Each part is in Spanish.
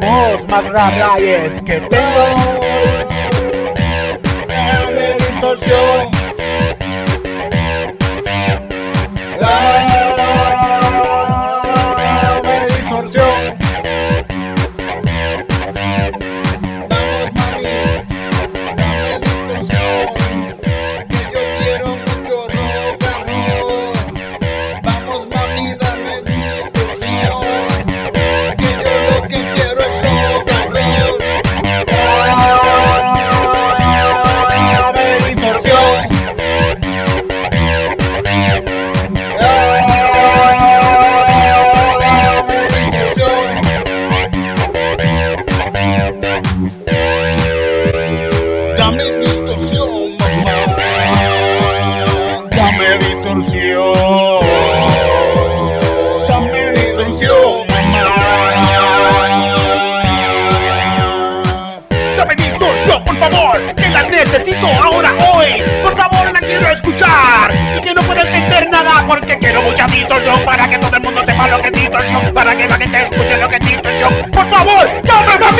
voz más rara es que tengo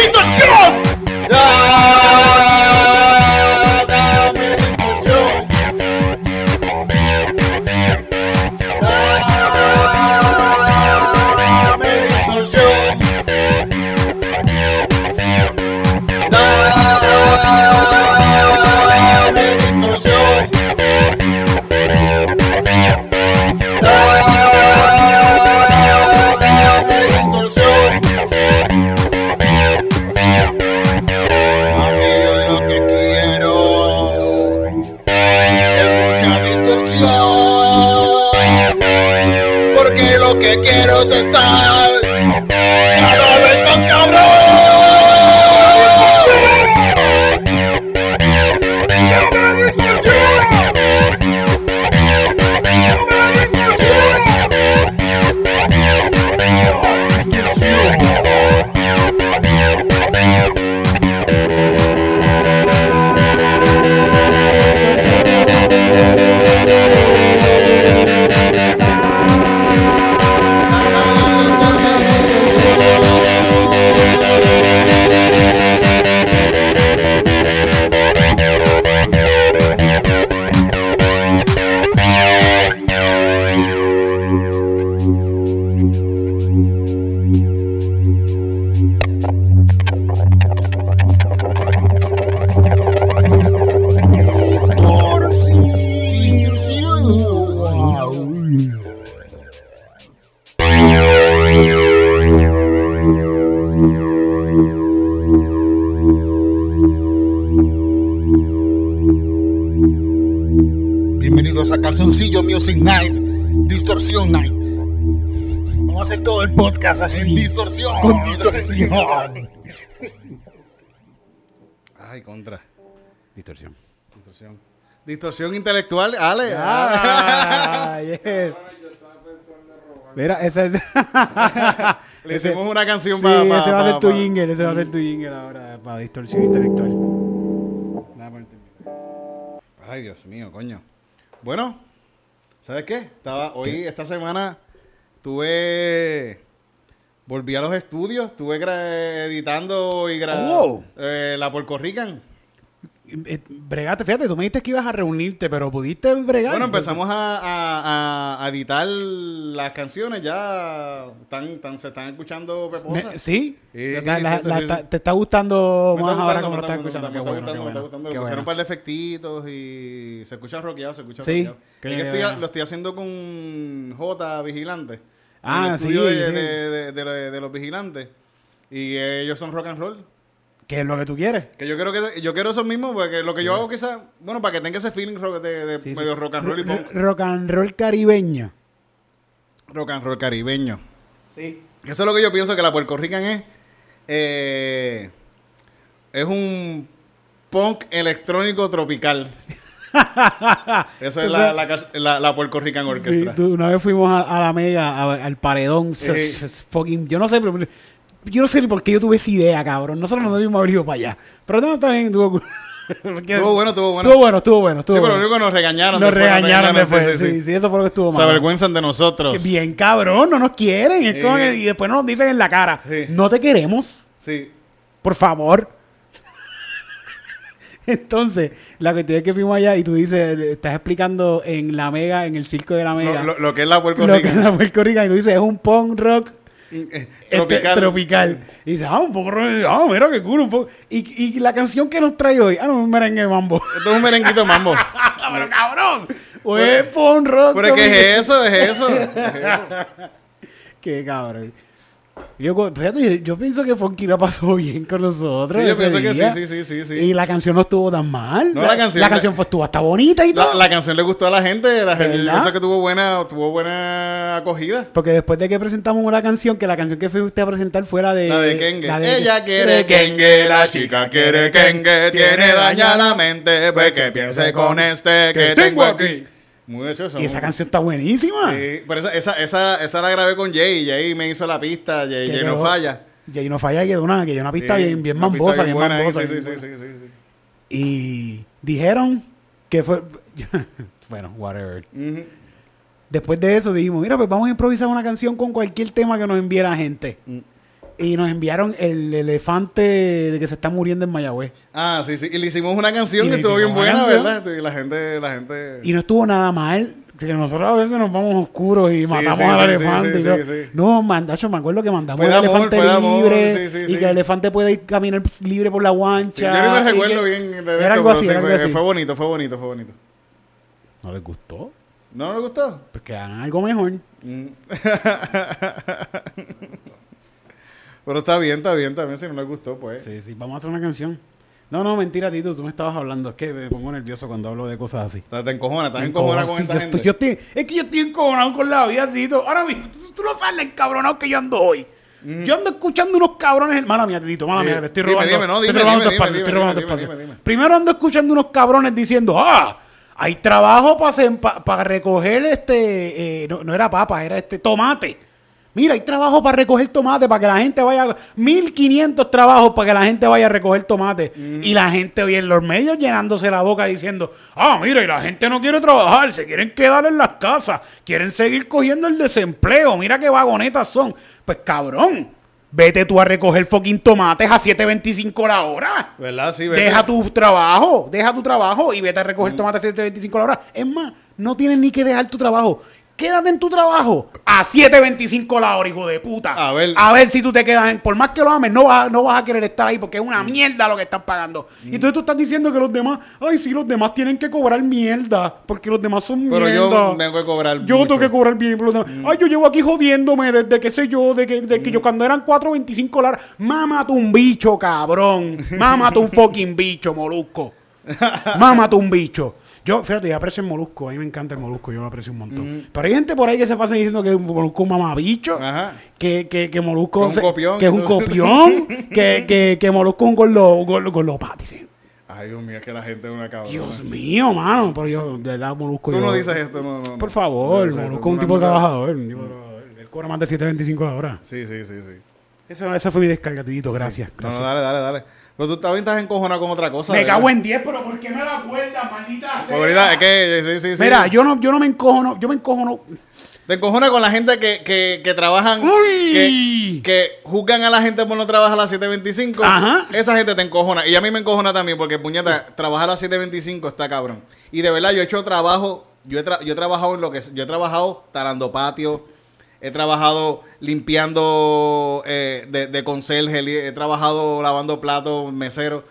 dame más En distorsión. Con distorsión Ay, contra. Distorsión Distorsión. Distorsión intelectual, Ale. Ah, yes. Mira, ese es. Le hicimos una canción sí, para. ese va a ser tu jingle, ese va a ser tu jingle ahora para distorsión intelectual. Nada por entender. Ay, Dios mío, coño. Bueno, ¿sabes qué? Estaba hoy, esta semana, tuve. Volví a los estudios, estuve editando y grabando Oh. la Puerto Rican. Eh, Bregaste, fíjate, tú me dijiste que ibas a reunirte, pero pudiste bregar. Bueno, empezamos a, a- a- editar las canciones, ya están, están- se están escuchando Me- sí, Sí, La- la- la- te está gustando más está ahora gustando, como lo estás está escuchando. me está gustando, me está gustando. Le pusieron un par de efectitos y se escucha rockeado, se escucha Sí, rockeado. qué Es que estoy- lo estoy haciendo con J Vigilante. Ah, sí, de, sí. de- de- de lo- de los vigilantes. Y ellos son rock and roll. ¿Qué es lo que tú quieres? Que yo quiero que yo quiero eso mismo, porque lo que yo hago quizás, bueno, para que tenga ese feeling rock- de, Sí, medio rock and roll y punk. Rock and roll caribeño. rock and roll caribeño. Sí. Eso es lo que yo pienso que la Puerto Rican es. eh, es un punk electrónico tropical. Eso es la, la, la, la Puerto Rican Sí, Orchestra. tú- una vez fuimos a, a la mega, a- al paredón. Fucking- yo no sé, pero yo no sé ni por qué yo tuve esa idea, cabrón. Nosotros no debimos haber ido para allá. Pero no, está bien, Estuvo bueno, estuvo bueno. Estuvo bueno, estuvo bueno. Estuvo Sí, pero bueno. que nos regañaron. Nos después, regañaron después. sí, Sí, sí, sí, eso fue lo que estuvo Se mal. avergüenzan de nosotros. Bien cabrón, no nos quieren. Es como Sí. que- y después nos dicen en la cara, no te queremos, Sí. por favor. Entonces, la cuestión es que fuimos allá y tú dices, estás explicando en la mega, en el circo de la mega, Lo, lo- lo que es la Puerto lo Rico. que es la Puerto Rico, y tú dices, es un punk rock Eh, este, Tropical. tropical. Y dice, ah, un poco, ah, mira qué cool, un poco. Y, y la canción que nos trae hoy, ah, no, un merengue mambo. Esto es un merenguito mambo. Pero cabrón, o es punk rock. Pero es que es es eso. es eso. Qué cabrón. Yo, fíjate, yo pienso que Funky la pasó bien con nosotros. Sí, yo pienso que día. sí, sí, sí, sí, sí. Y la canción no estuvo tan mal. No, la canción- La canción fue, estuvo hasta bonita y La, todo. la canción le gustó a la gente. La gente yo pienso que tuvo buena, tuvo buena acogida. Porque después de que presentamos una canción, que la canción que fuiste a presentar fuera de... La de Kenge. la de- Ella quiere Kenge, la chica quiere Kenge. Tiene daña la mente, pues que piense con este que tengo aquí. Muy gracioso. Y esa muy- canción está buenísima. Sí, pero esa, esa, esa, esa la grabé con Jay. Jay me hizo la pista. Jay, Jay no quedó- falla. Y ahí no falla, quedó una, que una pista Sí, bien, bien una pista mambosa, bien, buena ahí, mambosa. sí, bien sí, buena. sí, sí, sí, sí. Y dijeron que fue... bueno, whatever. Después de eso dijimos, mira, pues vamos a improvisar una canción con cualquier tema que nos envíe la gente. Mm. Y nos enviaron el elefante de que se está muriendo en Mayagüez. Ah, sí, sí. Y le hicimos una canción Y que estuvo bien buena, canción. ¿verdad? Y la gente, la gente. Y no estuvo nada mal. Que nosotros a veces nos vamos oscuros y matamos sí, al sí, elefante. y. No, mandacho, me acuerdo que mandamos amor, elefante amor, libre y que el elefante puede ir caminar libre por la guancha. Yo no me recuerdo bien de Era esto, algo así, sí, era algo fue, así. fue bonito, fue bonito, fue bonito. ¿No les gustó? ¿No le gustó? Pues que hagan algo mejor. Mm. Pero está bien, está bien también. Si no le gustó, pues. Sí, sí, vamos a hacer una canción. No, no, mentira, Tito, tú me estabas hablando. Es que me pongo nervioso cuando hablo de cosas así. Te, te encojona, estás encojono. con Sí, esta yo gente. estoy- yo estoy- es que yo estoy encojonado con la vida, Tito. Ahora mismo, tú, tú no sabes lo encabronado que yo ando hoy. Yo ando escuchando unos cabrones. Mala mía, Tito, mala Mm. Mía, te estoy robando. dime, no, te estoy dime, robando tu dime, espacio, dime, estoy dime, robando tu dime, espacio. dime, dime. Primero ando escuchando unos cabrones diciendo, ah, hay trabajo para recoger este, eh, no, no era papa, era este tomate. Mira, hay trabajo para recoger tomate, para que la gente vaya, 1500 trabajos para que la gente vaya a recoger tomate. Mm. Y la gente hoy en los medios llenándose la boca diciendo, ah, mira, y la gente no quiere trabajar, se quieren quedar en las casas, quieren seguir cogiendo el desempleo, mira qué vagonetas son. Pues cabrón, vete tú a recoger fucking tomates a 7.25 la hora. ¿Verdad? Sí, vete. Deja tu trabajo, deja tu trabajo y vete a recoger tomates a 7.25 la hora. Es más, no tienes ni que dejar tu trabajo. Quédate en tu trabajo a 7.25 la hora, hijo de puta. A ver. A ver si tú te quedas en. Por más que lo ames, no vas, no vas a querer estar ahí porque es una mierda lo que están pagando. Y entonces tú estás diciendo que los demás. Ay, sí, los demás tienen que cobrar mierda. Porque los demás son Pero mierda. yo tengo que cobrar Yo mucho. tengo que cobrar bien por los demás. Ay, yo llevo aquí jodiéndome desde que sé yo, de que, de que yo cuando eran 4.25 la hora. Mámate un bicho, cabrón. Mámate un fucking bicho, molusco. Mámate un bicho. Yo, fíjate, yo aprecio el molusco. A mí me encanta el molusco. Yo lo aprecio un montón. Pero hay gente por ahí que se pasa diciendo que molusco es un mamabicho. Ajá. Que, que, que molusco Que es un se- copión. que es un copión. que, que, que molusco es un gordo, gordo, gordo dicen. Ay, Dios mío, es que la gente es una cabrona. Dios mío, mano. Pero yo, de verdad, molusco. Tú yo- no dices esto, no, por favor, No, Molusco es un tipo no. trabajador. un tipo trabajador. Él cobra más de 7.25 la hora. Sí, sí, sí, sí. Eso, esa fue mi descarga, Tito. Gracias. Gracias. no, dale, dale, dale. Pero tú también estás encojonado con otra cosa. me ¿verdad? cago en 10, pero ¿por qué me la cuerda, maldita sea? Favorita, es que, sí, sí, sí. Mira, yo no, yo no me encojono, yo me encojono. Te encojona con la gente que, que, que trabajan, Uy. que, que juzgan a la gente por no trabajar a las 7.25. Ajá. Esa gente te encojona. Y a mí me encojona también porque, puñeta, trabajar a las 7.25 está cabrón. Y de verdad, yo he hecho trabajo, yo he, tra- yo he trabajado en lo que... Yo he trabajado talando patio, he trabajado limpiando eh, de, de conserje, he trabajado lavando platos, mesero.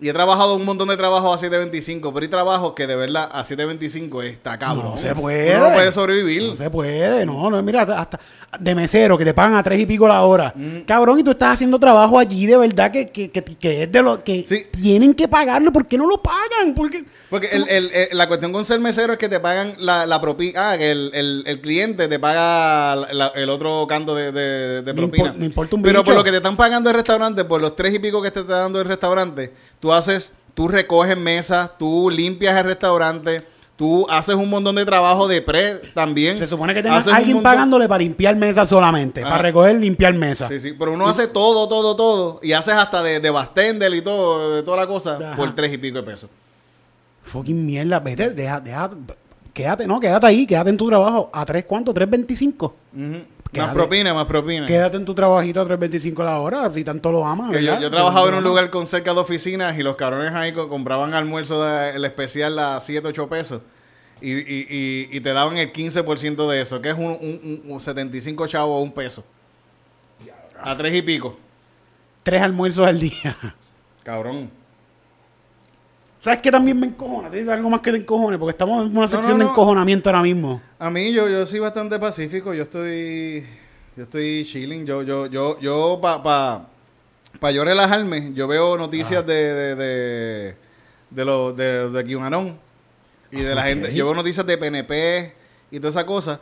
Y he trabajado un montón de trabajo a 7.25, pero hay trabajos que de verdad a 7.25 está cabrón. No se puede. Uno no puede sobrevivir. No se puede, no, no, mira, hasta de mesero que te pagan a tres y pico la hora. Mm. Cabrón, y tú estás haciendo trabajo allí de verdad que, que, que, que es de lo que Sí. tienen que pagarlo. ¿Por qué no lo pagan? Porque Porque el, el- el- la cuestión con ser mesero es que te pagan la, la propina. Ah, que el, cliente te paga la- el otro canto de, de- de propina. impor- no importa un Pero por bicho. lo que te están pagando el restaurante, por los tres y pico que te está dando el restaurante, tú haces, tú recoges mesas, tú limpias el restaurante, Tú haces un montón de trabajo de pre también. Se supone que tengas alguien montón- pagándole para limpiar mesa solamente. Ajá. Para recoger, limpiar mesa. Sí, sí, pero uno hace todo, todo, todo. Y haces hasta de, de bartender y todo, de toda la cosa, Ajá. por tres y pico de pesos. Fucking mierda. Vete, deja, deja. Quédate, no, quédate ahí, quédate en tu trabajo. ¿A tres cuánto? ¿3.25? Ujú. Más Quédate. propina, más propina. Quédate en tu trabajito a 3.25 la hora, si tanto lo amas. Que yo, yo trabajaba en un lugar con cerca de oficinas y los cabrones ahí co- compraban almuerzo de- el especial a 7, 8 pesos y, y, y, y te daban el 15% de eso, que es un, un, un- un 75 chavos o un peso. A tres y pico. Tres almuerzos al día. Cabrón. ¿Sabes qué también me encojona? Te digo algo más que te encojone, porque estamos en una sección no, de no. encojonamiento ahora mismo. A mí yo, yo soy bastante pacífico, yo estoy yo estoy chilling, yo yo yo yo pa pa, pa yo relajarme, yo veo noticias de de de de los de, de y de la gente, yo veo noticias de PNP y toda esa cosa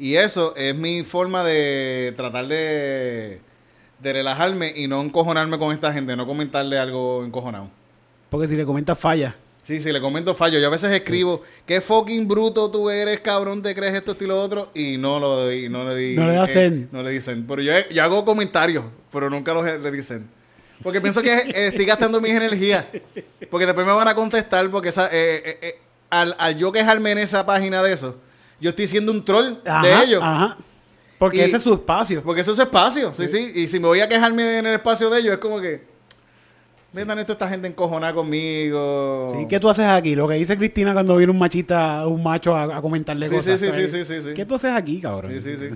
y eso es mi forma de tratar de de relajarme y no encojonarme con esta gente, no comentarle algo encojonado. Porque si le comentas falla. Sí, sí, le comento fallo. Yo a veces escribo, qué fucking bruto tú eres, cabrón, te crees esto, esto y lo otro, y no lo y no le di. No le hacen. no le dicen. Pero yo, yo hago comentarios, pero nunca los le dicen. Porque pienso que eh, estoy gastando mis energías. Porque después me van a contestar, porque esa, eh, eh, eh, al, al yo quejarme en esa página de eso, yo estoy siendo un troll Ajá, de ellos. Ajá. Porque Y- ese es su espacio. Porque eso es espacio, sí, sí. Y si me voy a quejarme en el espacio de ellos, es como que. Vendan esto esta gente encojonada conmigo. Sí, ¿Qué tú haces aquí? Lo que dice Cristina cuando viene un machita, un macho a, a comentarle Sí, cosas. sí, sí, ¿sabes? sí, sí, sí, sí. ¿Qué tú haces aquí, cabrón? Sí, sí, sí.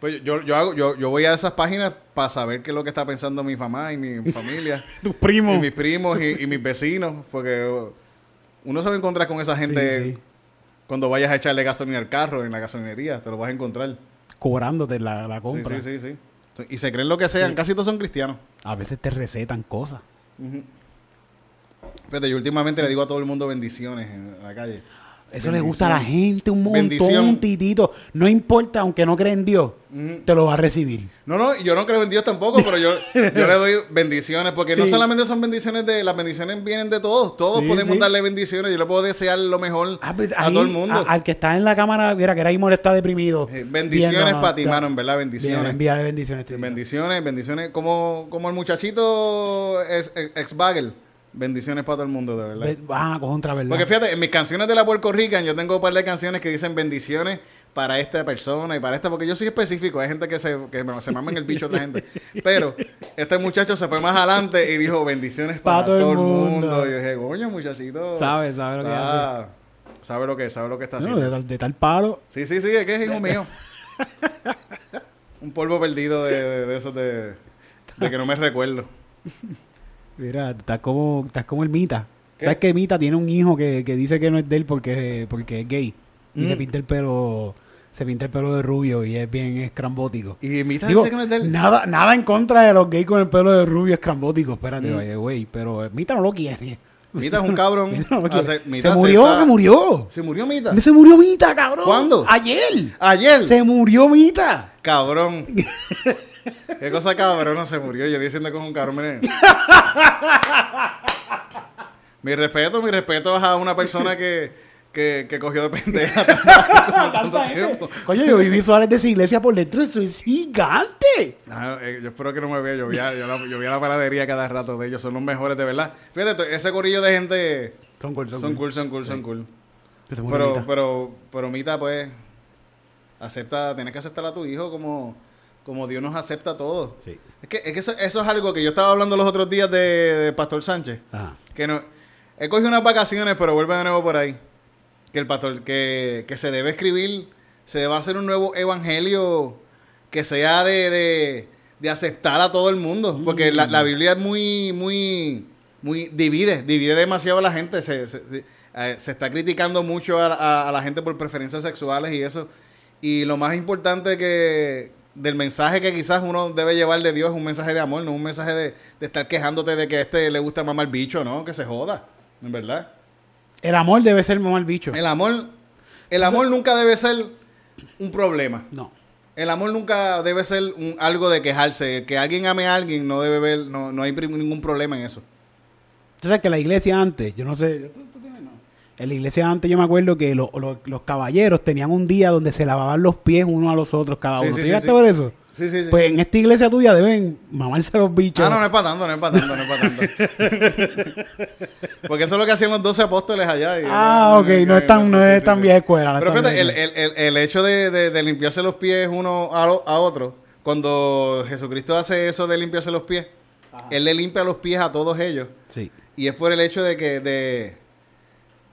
Pues yo, yo, hago, yo, yo voy a esas páginas para saber qué es lo que está pensando mi mamá y mi familia. Tus y primos. mis primos y, y mis vecinos. Porque uno se va a encontrar con esa gente Sí, sí. cuando vayas a echarle gasolina al carro en la gasolinería. Te lo vas a encontrar. Cobrándote la, la Sí, compra. sí, sí, sí. Y se creen lo que sean. Casi todos son cristianos. A veces te recetan cosas. Fíjate, yo últimamente le digo a todo el mundo bendiciones en la calle. Eso le gusta a la gente un montón, Bendición. titito. No importa, aunque no cree en Dios, te lo va a recibir. No, no, yo no creo en Dios tampoco, pero yo, yo le doy bendiciones, porque no solamente son bendiciones de, las bendiciones vienen de todos, todos Sí, podemos sí. darle bendiciones, yo le puedo desear lo mejor Ah, pues, a todo el mundo. a- al que está en la cámara, mira que ahora mismo está deprimido. Eh, bendiciones para ti, mano, en verdad, Bien, bendiciones. envíale bendiciones. titito. bendiciones, bendiciones, como, como el muchachito es, ex bagel bendiciones para todo el mundo, de verdad. Ve- Ah, contra, ¿verdad? Porque fíjate, en mis canciones de la Puerto Rican, yo tengo un par de canciones que dicen bendiciones para esta persona y para esta, porque yo soy específico, hay gente que se, que se mama en el bicho a otra gente. Pero este muchacho se fue más adelante y dijo bendiciones para, todo, el mundo. Y yo dije, coño, muchachito. Sabe, sabe lo que ah, Sabe lo que, sabe lo que está No, haciendo. de, tal- de tal palo. Sí, sí, sí, es que es hijo mío. un polvo perdido de, de, de esos de, de que no me recuerdo. Mira, estás como, estás como el Mita. ¿Qué? ¿Sabes que Mita tiene un hijo que, que dice que no es de él porque, porque es gay? Y Mm. se pinta el pelo, se pinta el pelo de rubio y es bien escrambótico. Y Mita Digo, dice que no es de él. nada, nada en contra de los gays con el pelo de rubio escrambótico. Espérate, Mm. vaya, güey. Pero Mita no lo quiere. Mita es un cabrón. Mita no Mita se murió, está- se murió. ¿Se murió Mita? Se murió Mita, cabrón. ¿Cuándo? Ayer. Ayer. Se murió Mita. Cabrón. Qué cosa cabrón no se murió. Yo diciendo que es un cabrón. mi respeto, mi respeto a una persona que, que, que cogió de pendeja tanto, tanto tiempo. Coño, yo vi visuales de esa iglesia por dentro. Eso es gigante. Ah, eh, yo espero que no me vea. Yo vi, a, yo, la, yo vi a la panadería cada rato de ellos. Son los mejores, de verdad. Fíjate, ese corillo de gente Son cool, son cool, son cool, son cool. Que se murió Pero, Mita. pero, pero Mita, pues, acepta, tienes que aceptar a tu hijo como, como Dios nos acepta a todos. Sí. Es que, es que eso, eso es algo que yo estaba hablando los otros días de, de Pastor Sánchez. Ajá. Que no, he cogido unas vacaciones, pero vuelve de nuevo por ahí. Que el pastor, que, que se debe escribir, se debe hacer un nuevo evangelio que sea de, de, de aceptar a todo el mundo. Porque la, la Biblia es muy, muy, muy, divide, divide demasiado a la gente. Se, se, se- eh, se está criticando mucho a, a- a la gente por preferencias sexuales y eso. Y lo más importante que del mensaje que quizás uno debe llevar de Dios es un mensaje de amor, no un mensaje de, de estar quejándote de que a este le gusta mamar bicho, ¿no? Que se joda, en verdad. El amor debe ser mamá el bicho. El amor, el amor nunca debe ser un problema. No. El amor nunca debe ser un- algo de quejarse. Que alguien ame a alguien no debe ver, no, no hay ningún problema en eso. Sabes que la iglesia antes, yo no sé. En la iglesia antes yo me acuerdo que lo- lo- los caballeros tenían un día donde se lavaban los pies unos a los otros cada uno. sí, ¿Tú sí, llegaste sí. ver eso? Sí, sí, sí. Pues en esta iglesia tuya deben mamarse los bichos. Ah, no, no es para tanto, no es para tanto, no es para tanto. Porque eso es lo que hacían los 12 apóstoles allá. y- Ah, ok, no es tan- no es tan vieja escuela, no Pero fíjate, el, el, el, el hecho de, de, de limpiarse los pies uno a, lo- a otro, cuando Jesucristo hace eso de limpiarse los pies, Él le limpia los pies a todos ellos. Sí. Y es por el hecho de que, de,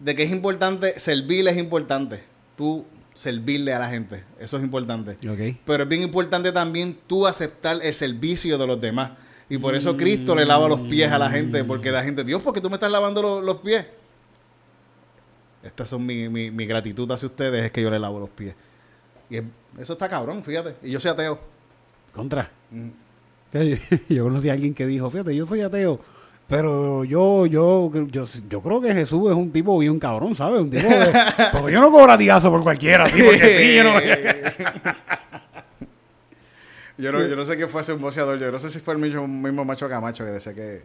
de que es importante, servir es importante. Tú servirle a la gente, eso es importante. Pero es bien importante también tú aceptar el servicio de los demás. Y por eso Cristo le lava los pies a la gente, porque la gente, Dios, ¿por qué tú me estás lavando lo- los pies? Estas son mi, mi, mi gratitud hacia ustedes, es que yo le lavo los pies. Y es- eso está cabrón, fíjate. Y yo soy ateo. Contra. Mm. Yo conocí a alguien que dijo, fíjate, yo soy ateo, pero yo, yo, yo, yo creo que Jesús es un tipo bien cabrón, ¿sabes? Un tipo de- porque yo no cobro latigazo por cualquiera, así porque sí, yo no... Yo no, yo no sé qué fue ese un boxeador. Yo no sé si fue el mismo, mismo macho Camacho que decía que,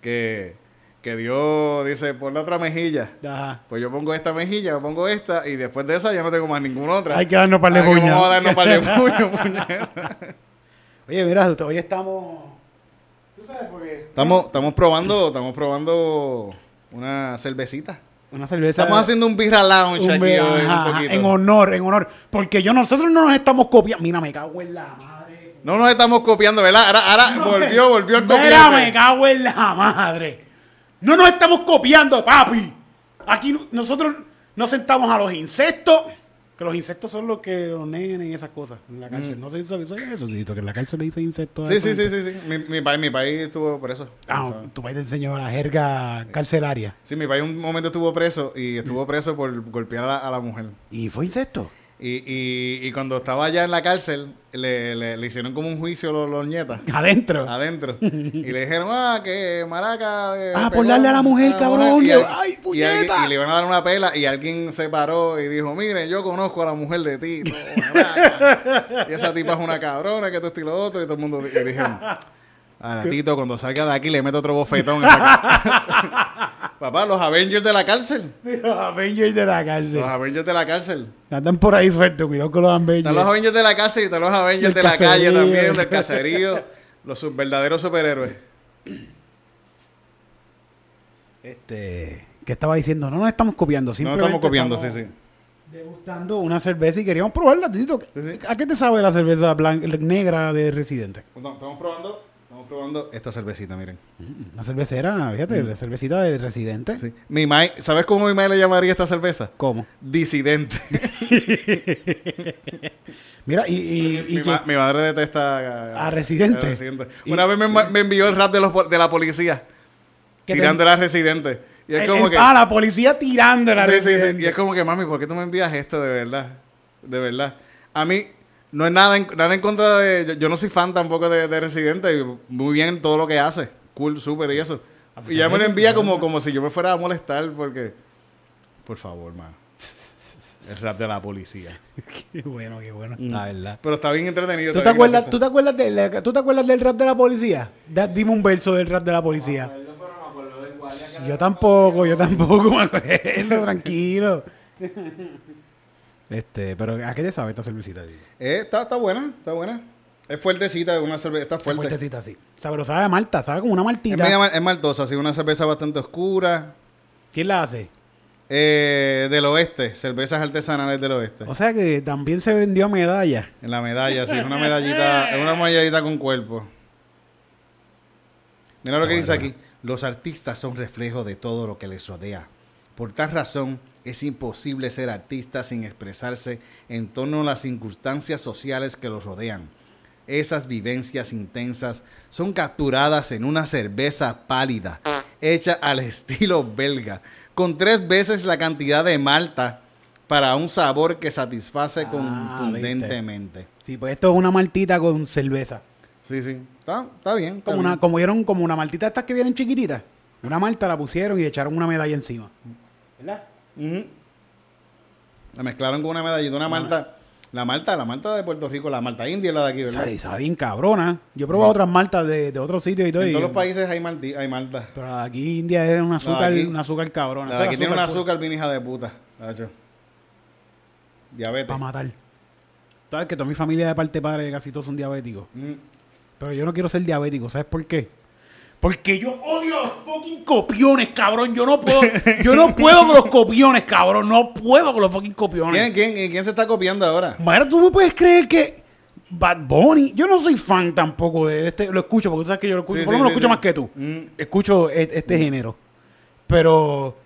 que, que Dios dice, pon la otra mejilla. Ajá. Pues yo pongo esta mejilla, yo pongo esta, y después de esa ya no tengo más ninguna otra. Hay que darnos par de Ah, que puñas. Vamos a darnos par de puños. Oye, mira, hoy estamos... Estamos, estamos probando, estamos probando una cervecita. Una cerveza... Estamos haciendo un birra lounge un aquí hoy, un poquito. en honor, en honor. Porque yo, nosotros no nos estamos copiando. Mira, me cago en la madre. No nos estamos copiando, ¿verdad? Ahora, ahora volvió, volvió el Mira, copiante. me cago en la madre. No nos estamos copiando, papi. Aquí no- nosotros nos sentamos a los insectos. Que los insectos son los que los nenes y esas cosas en la cárcel. No sé si sabes eso, Tito, que en la cárcel le dicen insectos. a Sí, sí, sí, sí, sí. Mi, mi país, mi país estuvo preso. Ah, tu país te enseñó la jerga carcelaria. Sí, mi país un momento estuvo preso y estuvo preso por golpear a la, a la mujer. ¿Y fue insecto? Y, y, y cuando estaba allá en la cárcel, le, le, le hicieron como un juicio los, los nietas. Adentro. adentro. y le dijeron, ah, que maraca. eh, Ah, por darle a la mujer, la cabrón, Y, y- al- ¡ay, y alguien- puñeta! y le iban a dar una pela y alguien se paró y dijo, miren, yo conozco a la mujer de maraca. y esa tipa es una cabrona, que esto y lo otro. Y todo el mundo dijeron, a Tito, cuando salga de aquí le meto otro bofetón. en esa ca-". Papá, los Avengers de la cárcel. Los Avengers de la cárcel. Los Avengers de la cárcel. Andan por ahí sueltos, cuidado con los Avengers. Están los Avengers de la cárcel y están los Avengers de la calle también, del caserío. Los sub- verdaderos superhéroes. Este, que estaba diciendo, no nos estamos copiando, No simplemente estamos copiando, sí, estamos sí. Degustando una cerveza y queríamos probarla, Tito. Sí, sí. ¿A qué te sabe la cerveza blanca, negra de Residente? No, estamos probando, estamos probando esta cervecita, miren. Una cervecera, fíjate, la cervecita de Residente. Mm. Sí. Mi mai, ¿sabes cómo mi madre le llamaría esta cerveza? ¿Cómo? Disidente. Mira, y, mi, que- ma- mi madre detesta A Residente. a Residente. Y- Una vez me, envió el rap de, los, po- de la policía. te- tirando a Residente. Y es el- como el- que... Ah, la policía tirando la Sí, sí, sí. Residente. Y es como que, mami, ¿por qué tú me envías esto de verdad? De verdad. A mí, no es nada en, nada en contra de... Yo, yo no soy fan tampoco de, de Residente. Muy bien todo lo que hace. Cool, súper y eso. Y ya me lo envía como, como si yo me fuera a molestar porque... Por favor, man. El rap de la policía. Qué bueno, qué bueno. La verdad. Pero está bien entretenido. ¿Tú te, acuerdas. ¿tú, te acuerdas de la- ¿Tú te acuerdas del rap de la policía? Da- dime un verso del rap de la policía. Yo tampoco, yo tampoco me acuerdo, tranquilo. Este, pero ¿a qué te sabe esta cervecita? tío? Eh, está, está buena, está buena. Es fuertecita, es una cerveza, está fuerte. Fuertecita así. Sabe, pero sabe a malta, sabe como una Es, maltita. media mal- es maltosa, así una cerveza bastante oscura. ¿Quién la hace? Eh, del oeste, cervezas artesanales del oeste. O sea que también se vendió medalla. En la medalla, sí, es una medallita, es una medallita con cuerpo. Mira lo que dice aquí. Los artistas son reflejo de todo lo que les rodea. Por tal razón, es imposible ser artista sin expresarse en torno a las circunstancias sociales que los rodean. Esas vivencias intensas son capturadas en una cerveza pálida, hecha al estilo belga, con tres veces la cantidad de malta para un sabor que satisface Ah, contundentemente. Sí, pues esto es una maltita con cerveza. Sí, sí. Está, está bien. está Como bien. una, como vieron, como una maltita estas que vienen chiquititas. Una malta la pusieron y echaron una medalla encima. ¿Verdad? Ujú. La mezclaron con una medallita, una malta. La malta, la malta de Puerto Rico, la malta india es la de aquí, ¿verdad? Sabe, bien cabrona. Yo he probado otras maltas de, de otros sitios y todo. En y- todos los países hay, malta. Pero la de aquí India es un azúcar, un azúcar cabrona. La de aquí tiene un azúcar bien hija de puta. Tacho. Diabetes. Para matar. Sabes que toda mi familia de parte de padre casi todos son diabéticos. Mm. Pero yo no quiero ser diabético, ¿sabes por qué? Porque yo odio los fucking copiones, cabrón. Yo no puedo, yo no puedo con los copiones, cabrón. No puedo con los fucking copiones. ¿Quién, quién, se está copiando ahora? Mira, tú me puedes creer que Bad Bunny, yo no soy fan tampoco de este, lo escucho porque tú sabes que yo lo escucho, Sí, por lo sí, menos lo escucho más que tú. Mm. Escucho e- este género. Pero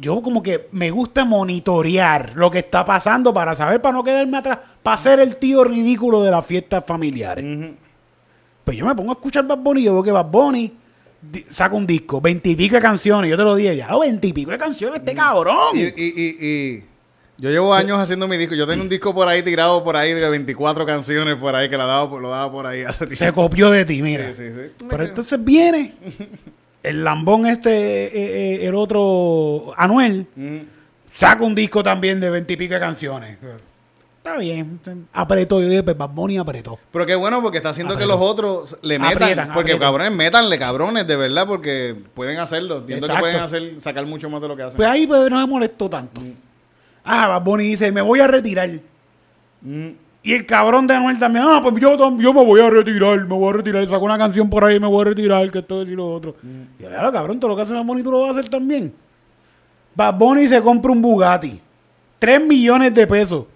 yo como que me gusta monitorear lo que está pasando para saber, para no quedarme atrás, para ser el tío ridículo de las fiestas familiares. Ujú. Pues yo me pongo a escuchar Bad Bunny y yo veo que Bad Bunny saca un disco, veintipico de canciones. Yo te lo dije ya, veintipico de canciones, este cabrón. Y, y, y, y yo llevo años haciendo mi disco. Yo tengo un disco por ahí tirado por ahí de 24 canciones por ahí que la daba, por- lo daba por ahí hace Se copió de ti, mira. Sí, sí, sí. Pero entonces viene el lambón este, eh, eh, el otro, Anuel, Mm. saca un disco también de veintipico de canciones. Está bien, apretó, yo dije, pues Bad Bunny apretó. Pero qué bueno porque está haciendo que los otros le metan. Aprietan, porque aprietan. cabrones, métanle cabrones, de verdad, porque pueden hacerlo. Entiendo que pueden hacer, sacar mucho más de lo que hacen. Pues ahí pues, no me molestó tanto. Ah, Bad Bunny dice, me voy a retirar. Mm. Y el cabrón de Anuel también, ah, pues yo, yo me voy a retirar, me voy a retirar. Sacó una canción por ahí, me voy a retirar, que esto y lo otro. Y yo, claro, cabrón, todo lo que hace Bad Bunny tú lo vas a hacer también. Bad Bunny se compra un Bugatti. 3 millones de pesos.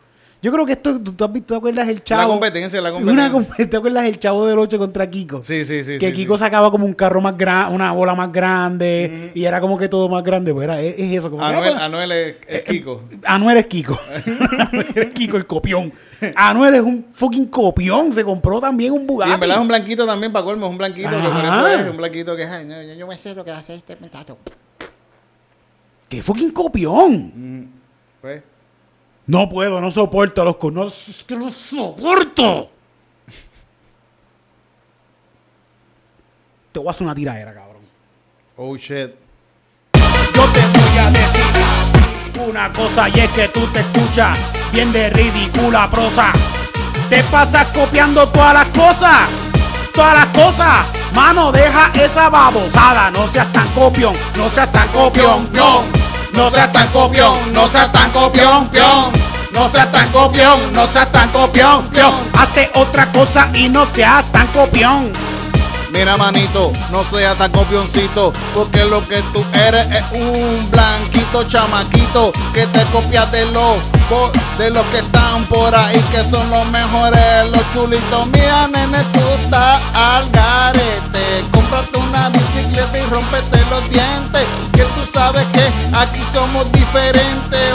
Yo creo que esto, tú, tú has visto, ¿te acuerdas el chavo? La competencia, la Una competencia. ¿te acuerdas el chavo del 8 contra Kiko? Sí, sí, sí. que sí, Kiko sí. sacaba como un carro más grande, una bola más grande, y era como que todo más grande. Pues era, es, es eso. Como que, Anuel, ah, pues, Anuel es, es Kiko. Anuel es Kiko. Anuel es Kiko, el copión. Anuel es un fucking copión. Se compró también un Bugatti. Y en verdad es un blanquito también, para colmo, es un blanquito, que por Ajá. eso es un blanquito que es. ay, no, yo, yo me sé lo que hace este muchacho. ¡Qué fucking copión! Mm, Pues, No puedo, no soporto a los con... No, es que no soporto. Te voy a hacer una tiradera, cabrón. oh shit. Yo te voy a decir una cosa y es que tú te escuchas bien de ridícula prosa. Te pasas copiando todas las cosas. Todas las cosas. Mano, deja esa babosada. No seas tan copión. No seas tan copión. pión. No seas tan copión. No seas tan copión. pión. No seas tan copión. No seas tan copión. pión. Hazte otra cosa y no seas tan copión. Mira, manito, no seas tan copioncito, porque lo que tú eres es un blanquito chamaquito que te copias de los de los que están por ahí, que son los mejores, los chulitos. Mira, nene, tú estás al garete. Cómprate una bicicleta y rómpete los dientes, que tú sabes que aquí somos diferentes,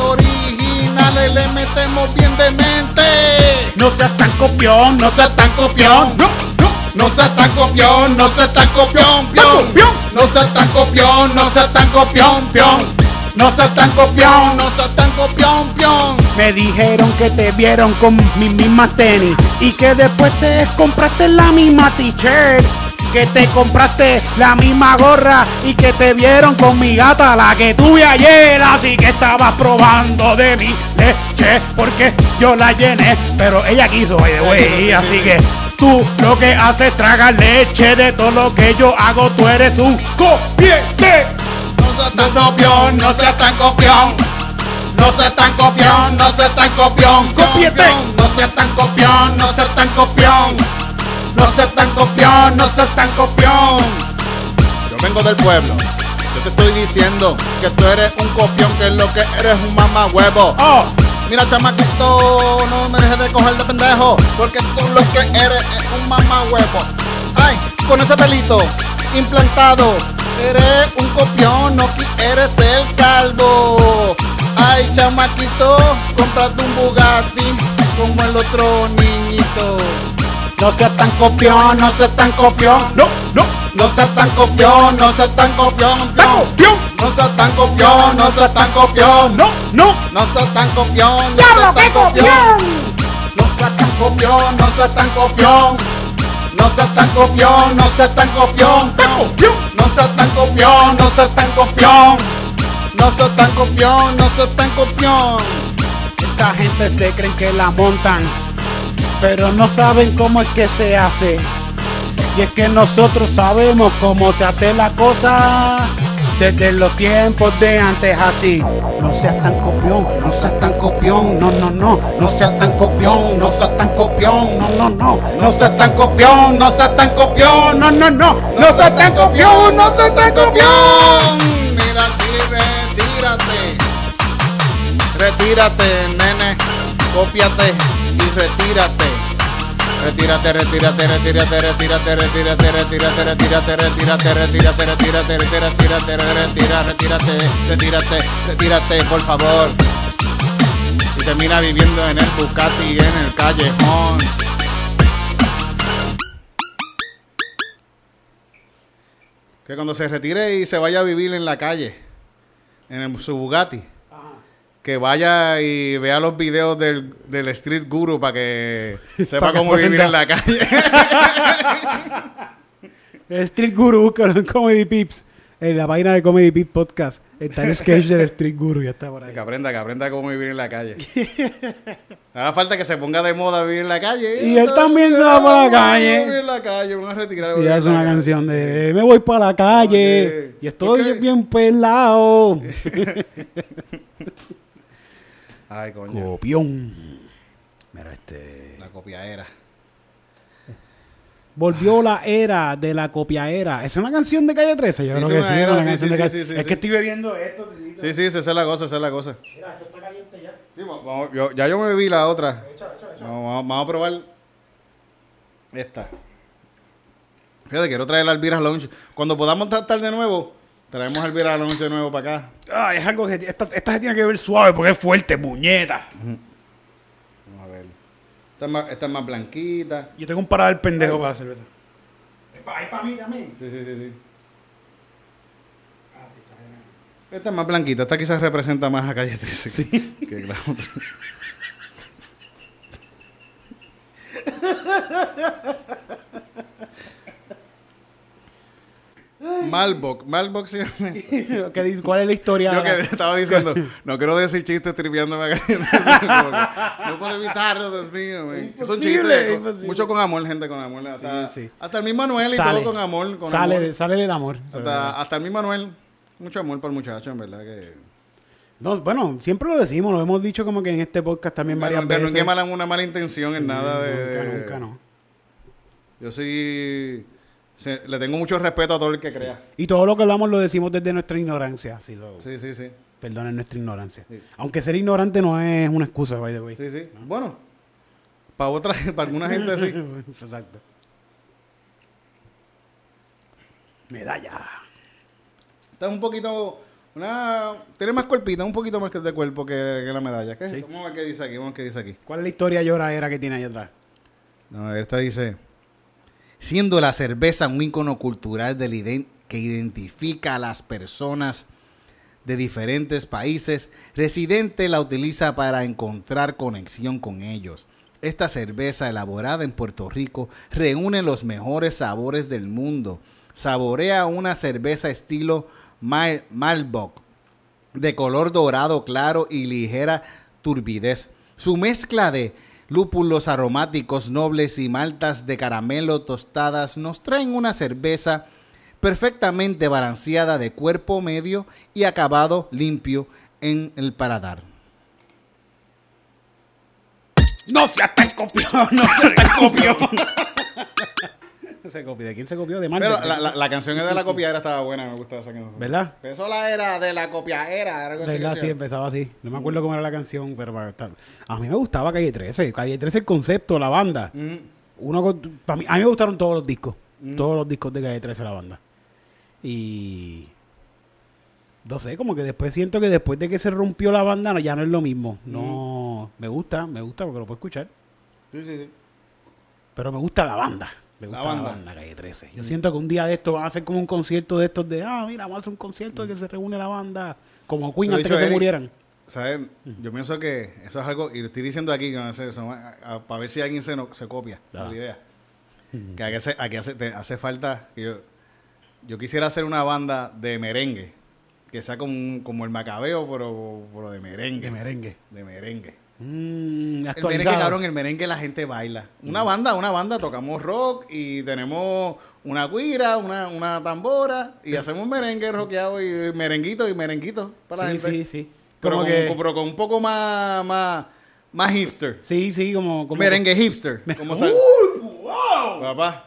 le metemos bien de mente. No seas tan copión. No seas tan copión. No, no. No seas tan copión, no seas tan copión, pión. Pión. No seas tan copión, no seas tan copión, pión. No seas tan copión, no seas tan copión, pión. Me dijeron que te vieron con mis mismas tenis y que después te compraste la misma t-shirt. Que te compraste la misma gorra y que te vieron con mi gata, la que tuve ayer. Así que estabas probando de mi leche porque yo la llené, pero ella quiso, way. Así que tú lo que haces es tragar leche de todo lo que yo hago. Tú eres un copiete. No seas tan copión, no seas tan copión. No seas tan copión, no seas tan copión, Copiete. No seas tan copión, no seas tan copión. No seas tan copión, no seas tan copión. Yo vengo del pueblo. Yo te estoy diciendo que tú eres un copión, que lo que eres un mamá huevo. Oh. Mira, chamaquito, no me dejes de coger de pendejo, porque tú lo que eres es un mamá huevo. Ay, con ese pelito implantado, eres un copión, no quieres ser calvo. Ay, chamaquito, cómprate un Bugatti como el otro niñito. No seas tan copión, no seas tan copión. No, no. No seas tan copión, no seas tan copión. No seas tan copión, no seas tan copión. No, no. No seas tan copión, no ¡Diablo, seas tan copión. No seas tan copión, no seas tan copión. No seas tan copión, no seas tan copión. ¡Tan copión! No seas tan copión, no seas tan copión. No seas tan copión, no seas tan copión. Esta gente se creen que la montan, pero no saben cómo es que se hace. Y es que nosotros sabemos cómo se hace la cosa desde los tiempos de antes así. No seas tan copión, no seas tan copión, no, no, no, no seas tan copión, no seas tan copión, no, no, no, no seas tan copión, no seas tan copión, no, no, no, no seas tan copión, no seas tan copión. Mira, sí, retírate. Retírate, nene. Cópiate y retírate. Retírate, retírate, retírate, retírate, retírate, retírate, retírate, retírate, retírate, retírate, retírate, retira, retírate, retírate, retírate, por favor. Y termina viviendo en el Bugatti, en el callejón. Que cuando se retire y se vaya a vivir en la calle, en su Bugatti, que vaya y vea los videos del, del Street Guru para que sepa cómo vivir en la calle. Street Guru, búscalo en Comedy Pips. En la página de Comedy Pips Podcast está el sketch del Street Guru, ya está por ahí. que aprenda, que aprenda cómo vivir en la calle. Haga falta que se ponga de moda vivir en la calle. Y él también se va para la calle. Vivir en la calle, vamos a retirar. Y hace la una calle. canción de Me voy para la calle Oye, y estoy bien pelado. Ay, coño. Copión. Mira, este. La copiadera. Volvió la era de la copiaera. ¿Es una canción de Calle 13? Yo Sí, creo es que sí, es era, una sí, canción sí, de Calle- sí, sí, Es sí. que estoy bebiendo esto. Sí, sí, esa es la cosa, esa es la cosa. Mira, esto está caliente ya. Sí, vamos- yo- ya yo me bebí la otra. Vamos, vamos- vamos a probar esta. Fíjate, quiero traer la Alvira Lounge. Cuando podamos estar de nuevo, traemos Alvira Lounge de nuevo para acá. Ah, es algo que esta, esta se tiene que ver suave porque es fuerte, puñeta. Vamos a ver. Esta es más, esta es más blanquita. Yo tengo un parador pendejo para la cerveza. ¿Hay para mí también? Sí, sí, sí, sí. Esta es más blanquita. Esta quizás representa más a Calle 13 que, que la otra. Malbox. Malbox se llama. ¿Qué? ¿Cuál es la historia? Yo que estaba diciendo, no quiero decir chistes triviándome a Calle 13. como que No puedo evitarlo, Dios mío. chistes. con- imposible. mucho con amor, gente con amor. Hasta, Sí, sí. hasta el mismo Manuel y Sale. todo con amor. Con sale, amor. sale del amor. Hasta, hasta el mismo Manuel. Mucho amor por el muchacho, en verdad que... No, bueno, siempre lo decimos, lo hemos dicho como que en este podcast también varias Pero veces. nunca mala, una mala intención en nada de... Nunca, nunca, no. Yo sí... se- le tengo mucho respeto a todo el que crea. Y todo lo que hablamos lo decimos desde nuestra ignorancia. Sí, lo- Sí, sí, sí. Perdonen nuestra ignorancia. Sí. Aunque ser ignorante no es una excusa, by the way. Sí, sí. Bueno, para otra, para alguna gente sí. Exacto. Medalla. Está un poquito... Una, tiene más cuerpita, un poquito más que de cuerpo que, que la medalla. ¿Qué? Vamos a ver qué dice aquí, vamos a ver qué dice aquí. ¿Cuál es la historia lloradera que tiene ahí atrás? No, esta dice, siendo la cerveza un ícono cultural que identifica a las personas de diferentes países, Residente la utiliza para encontrar conexión con ellos. Esta cerveza elaborada en Puerto Rico reúne los mejores sabores del mundo. Saborea una cerveza estilo Mal de color dorado claro y ligera turbidez. Su mezcla de lúpulos aromáticos nobles y maltas de caramelo tostadas nos traen una cerveza perfectamente balanceada de cuerpo medio y acabado limpio en el paladar. ¡No seas tan copión! ¡No seas tan copión! se copió. ¿De quién se copió? De Marvel. Pero la, la- la canción de la copiadera estaba buena, me gustaba esa canción. ¿Verdad? Empezó la era de la copiadera. ¿Verdad? Sí, empezaba así. No me acuerdo cómo era la canción, pero para estar- a mí me gustaba Calle 13. Calle 13 el concepto, la banda. Ujú. Uno mí, a mí me gustaron todos los discos. Todos los discos de Calle 13 la banda. Y no sé, como que después siento que después de que se rompió la banda no, ya no es lo mismo. No, me gusta, me gusta porque lo puedo escuchar. Sí, sí, sí. Pero me gusta la banda. Me La gusta la banda. banda, Calle 13. Yo siento que un día de esto van a hacer como un concierto de estos de, ah, mira, vamos a hacer un concierto de que se reúne la banda. Como Queen Pero antes que se murieran. ¿Sabes? Yo pienso que eso es algo, y lo estoy diciendo aquí, que no sé, eso, para ver si alguien se, no- se copia de Ah. la idea. Que aquí, hace, aquí hace, te- hace falta, que yo, yo quisiera hacer una banda de merengue, que sea como, un- como el macabeo, pero, pero de merengue. De merengue. De merengue. Mm, El merengue, cabrón, el merengue la gente baila. Una banda, una banda, tocamos rock y tenemos una guira, una, una tambora y hacemos merengue rockeado y merenguito y merenguito para la Sí, gente. sí, sí. Pero, Como con, pero con un poco más, más, más hipster. Sí, sí, como... como merengue hipster. Como sa- ¡Uy, wow! Papá.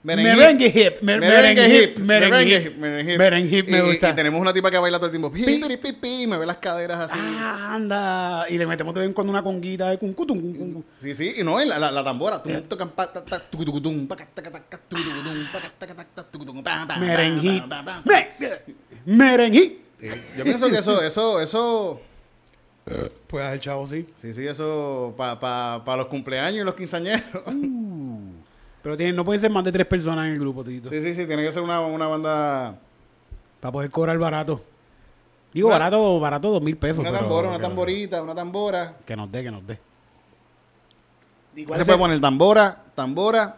Merengue hip, mer- merengue hip, merengue hip, merengue hip. me gusta. Y tenemos una tipa que baila todo el tiempo. Pi, pi, pi, pi, me ve las caderas así. Ah, anda. Y le metemos de vez en cuando una conguita de cuncum. Sí, sí, y no, la, la, tambora. Merengue. Merengue. Yo pienso que eso, eso, eso, Pues el chavo, sí. sí, sí, eso para pa, pa los cumpleaños y los quinceañeros. Pero tiene, no pueden ser más de tres personas en el grupo, Tito. Sí, sí, sí, tiene que ser una, una banda, Para poder cobrar barato. Digo, Una- barato, barato, dos mil pesos. una pero- tambora, una pero- tamborita, una tambora. Que nos dé, que nos dé. ¿Y Se puede poner tambora, tambora,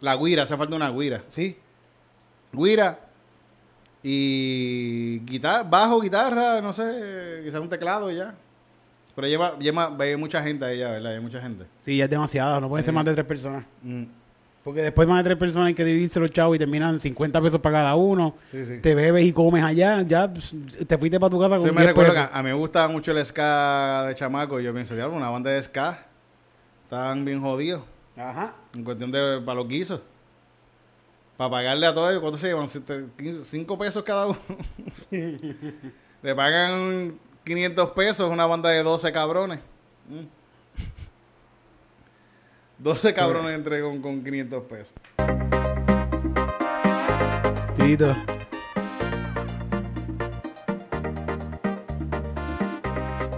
la guira, hace falta una guira, ¿sí? Guira y guitarra, bajo, guitarra, no sé, quizás un teclado y ya. Pero lleva, lleva, ve mucha gente ahí ya, ¿verdad? Hay mucha gente. Sí, ya es demasiado. No pueden ser más de tres personas. Mm, Porque después más de tres personas hay que dividirse los chavos y terminan 50 pesos para cada uno. Sí, sí. Te bebes y comes allá. Ya pues, te fuiste para tu casa con Sí, me 10 recuerdo que pesos. a, a mí me gustaba mucho el ska de chamaco y yo pensé, diablo, una banda de ska, estaban bien jodidos Ajá. en cuestión de para los guisos. Para pagarle a todos, ¿cuánto se llevan? Siete- quince- Cinco pesos cada uno. Le pagan 500 pesos una banda de 12 cabrones. Mm. 12 cabrones entre con, con 500 pesos. Tito.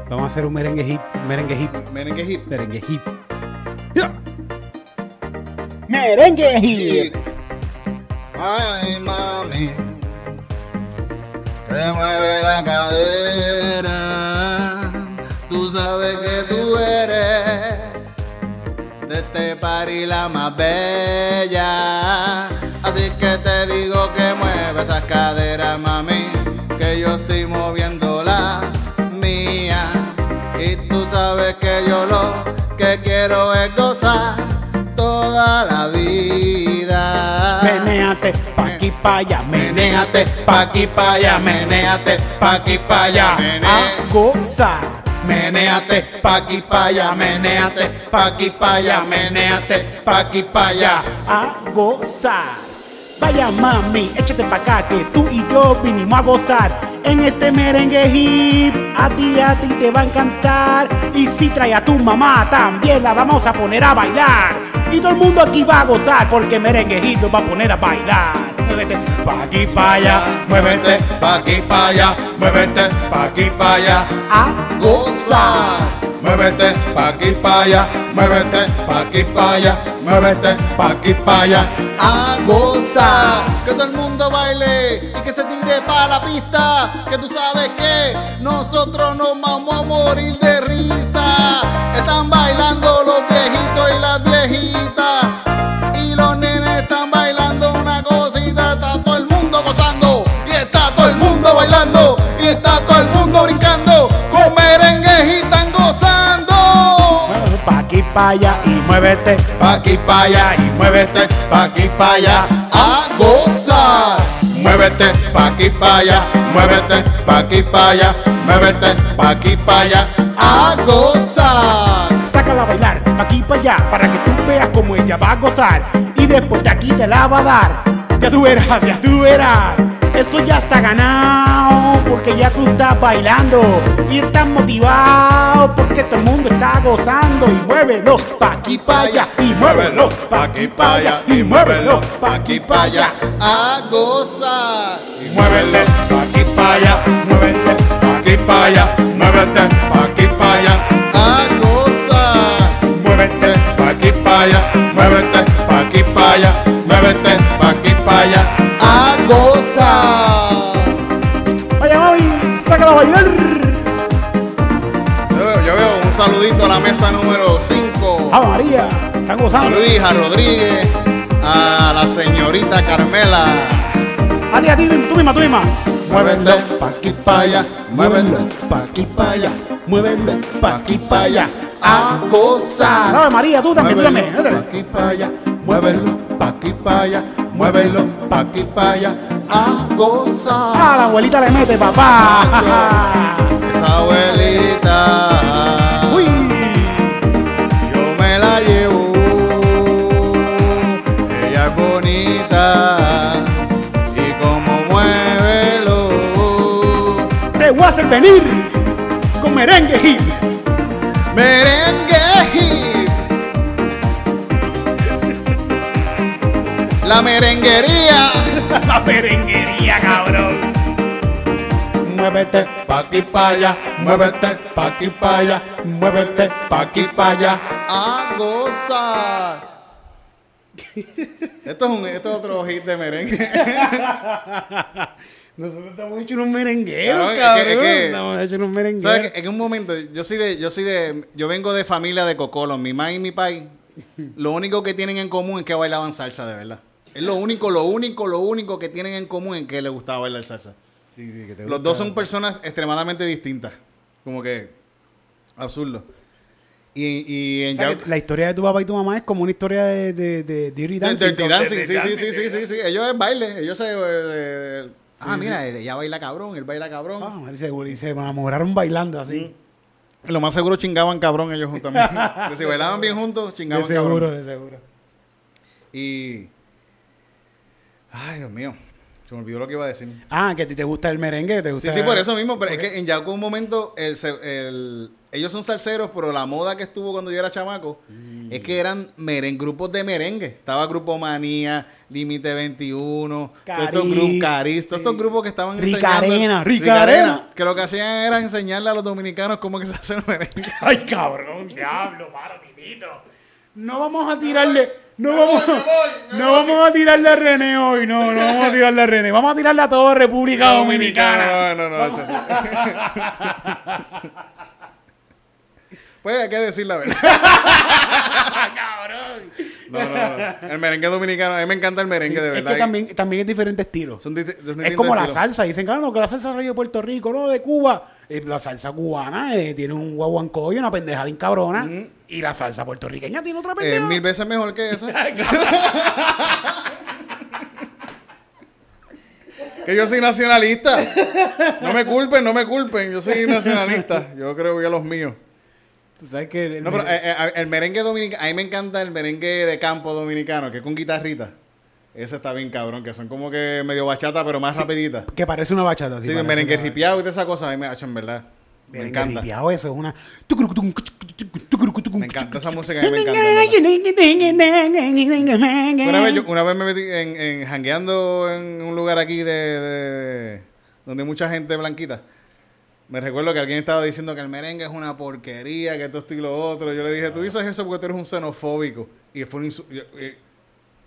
Vamos a hacer un merengue hip. Merengue hip. Miren hip. Merengue hip. Ya. Merengue hip. Ay, mami, que mueve la cadera. Tú sabes que tú party la más bella. Así que te digo que mueve esas caderas, mami, que yo estoy moviendo la mía. Y tú sabes que yo lo que quiero es gozar toda la vida. Menéate pa' aquí pa' allá. Menéate pa' aquí pa' allá, menéate pa' aquí pa' allá, A gozar. Menéate pa' aquí pa' allá, menéate pa' aquí pa' allá, menéate pa' aquí pa' allá. a gozar. Vaya mami, échate pa' acá que tú y yo vinimos a gozar. En este merengue hip, a ti a ti te va a encantar. Y si trae a tu mamá, también la vamos a poner a bailar. Y todo el mundo aquí va a gozar porque merengue hip nos va a poner a bailar. Muévete pa' aquí pa' allá, Muévete pa' aquí pa' allá, muévete pa' aquí pa' allá, a gozar. Muévete pa' aquí pa' allá, muévete pa' aquí pa' allá, muévete pa' aquí pa' allá, a gozar. Que todo el mundo baile y que se tire pa' la pista. Que tú sabes que nosotros nos vamos a morir de risa. Están bailando los viejitos y las viejitas. Pa' allá y muévete. Pa' aquí pa' allá y muévete, pa' aquí pa' allá a gozar. Muévete pa' aquí pa' allá, muévete pa' aquí pa' allá, muévete pa' aquí pa' allá a gozar. Sácala a bailar, pa' aquí pa' allá, para que tú veas cómo ella va a gozar. Y después de aquí te la va a dar. Ya tú verás, ya tú verás. Eso ya está ganado, porque ya tú estás bailando. Y estás motivado, porque todo el mundo está gozando. Y muévelo, pa' aquí pa' allá. Y muévelo, pa' aquí pa' allá. Y muévelo, pa' aquí pa' allá. a gozar. Y muévete, pa' aquí pa' allá. Muévete, Pa' aquí pa' allá, muévete pa' aquí pa' allá a gozar. muévete. pa' aquí pa' allá, muévete pa' aquí pa' allá, muévete pa' aquí pa' allá a gozar. Sácala a bailar. Yo veo, yo veo un saludito a la mesa número 5. ¡Ah, María! Están A gozando. Luisa Rodríguez, a la señorita Carmela. A ti, a ti, tú misma, tú misma. Muévete pa' aquí pa' allá, muévete pa' aquí pa' allá, muévete pa' aquí pa' allá. a gozar. Ave María, tú también, tú también. Muévelo pa' aquí para allá, muévelo pa' aquí para allá, muévelo pa' aquí para allá, a gozar. Ah, la abuelita le mete, papá. Esa abuelita, Uy. yo me la llevo. Ella es bonita y como muévelo. Te voy a hacer venir con merengue hip. Merengue hip. La merenguería. La merenguería, cabrón. Muévete. Pa' aquí pa' allá, muévete, pa' aquí pa' allá, muévete, pa' aquí pa' allá, a gozar. Esto es, un, esto es otro hit de merengue. Nosotros estamos hechos unos merengueros, Claro, es que- cabrón. es que- estamos hechos unos merengueros. ¿Sabes En un momento, yo soy de, yo soy de, yo vengo de familia de cocolos. Mi mamá y mi pai, lo único que tienen en común es que bailaban salsa, de verdad. Es lo único, lo único, lo único que tienen en común es que les gustaba bailar salsa. Los dos son personas extremadamente distintas. Como que absurdo. Y, y en O sea, que la historia de tu papá y tu mamá es como una historia de, de, de Dirty de- Dancing. Dirty con- Dancing, de- sí, de sí, sí, sí, sí, sí. Ellos es baile, ellos se... eh, ah, mira, ella baila cabrón, él baila cabrón. Ah, seguro, y se enamoraron bailando así. Lo más seguro chingaban cabrón ellos juntos también. que si bailaban bien juntos, De chingaban seguro, cabrón. de seguro. Y... Ay, Dios mío. Se me olvidó lo que iba a decir. Ah, que a ti te gusta el merengue, que te Sí, gusta... sí, por eso mismo. Pero es que en Yaco un momento, el, el- ellos son salseros, pero la moda que estuvo cuando yo era chamaco es que eran meren, grupos de merengue. Estaba Grupo Manía, Límite 21, todos estos Cariz, grupos, Cariz, todos sí. estos grupos que estaban Rica enseñando. Arena, Rica Arena. Que lo que hacían era enseñarle a los dominicanos cómo que se hace el merengue. Ay, cabrón, diablo, titito. No vamos a tirarle... No vamos, no vamos a tirarle a René hoy, no, no vamos a tirarle a René. Vamos a tirarle a toda República Dominicana. No, no, no. Pues hay que decir la verdad. cabrón. No, no, no. El merengue dominicano, a mí me encanta el merengue, de es verdad. que también, también es diferente estilo. Son dist- son Es como la salsa. Dicen, claro, que la salsa rey de Puerto Rico, no de Cuba. Eh, la salsa cubana eh, tiene un guaguancó y una pendeja bien cabrona. Y la salsa puertorriqueña tiene otra Es pendeja. mil veces mejor que esa. que yo soy nacionalista. No me culpen, no me culpen. Yo soy nacionalista. Yo creo que a los míos. Tú sabes que el- No, pero eh, eh, el merengue dominicano, a mí me encanta el merengue de campo dominicano, que es con guitarrita. Ese está bien cabrón, que son como que medio bachata, pero más rapidita. que parece una bachata. Sí, parece el merengue ripiado y toda esa cosa, a mí me ha hecho en verdad. Me merengue encanta. ripiao, eso es una... Me encanta esa música, a mí me encanta. Una vez, yo- una vez me metí en, en jangueando en un lugar aquí de, de- donde hay mucha gente blanquita. Me recuerdo que alguien estaba diciendo que el merengue es una porquería, que esto, esto y lo otro. Yo le dije, tú dices eso porque tú eres un xenofóbico. Y fue un yo- eh,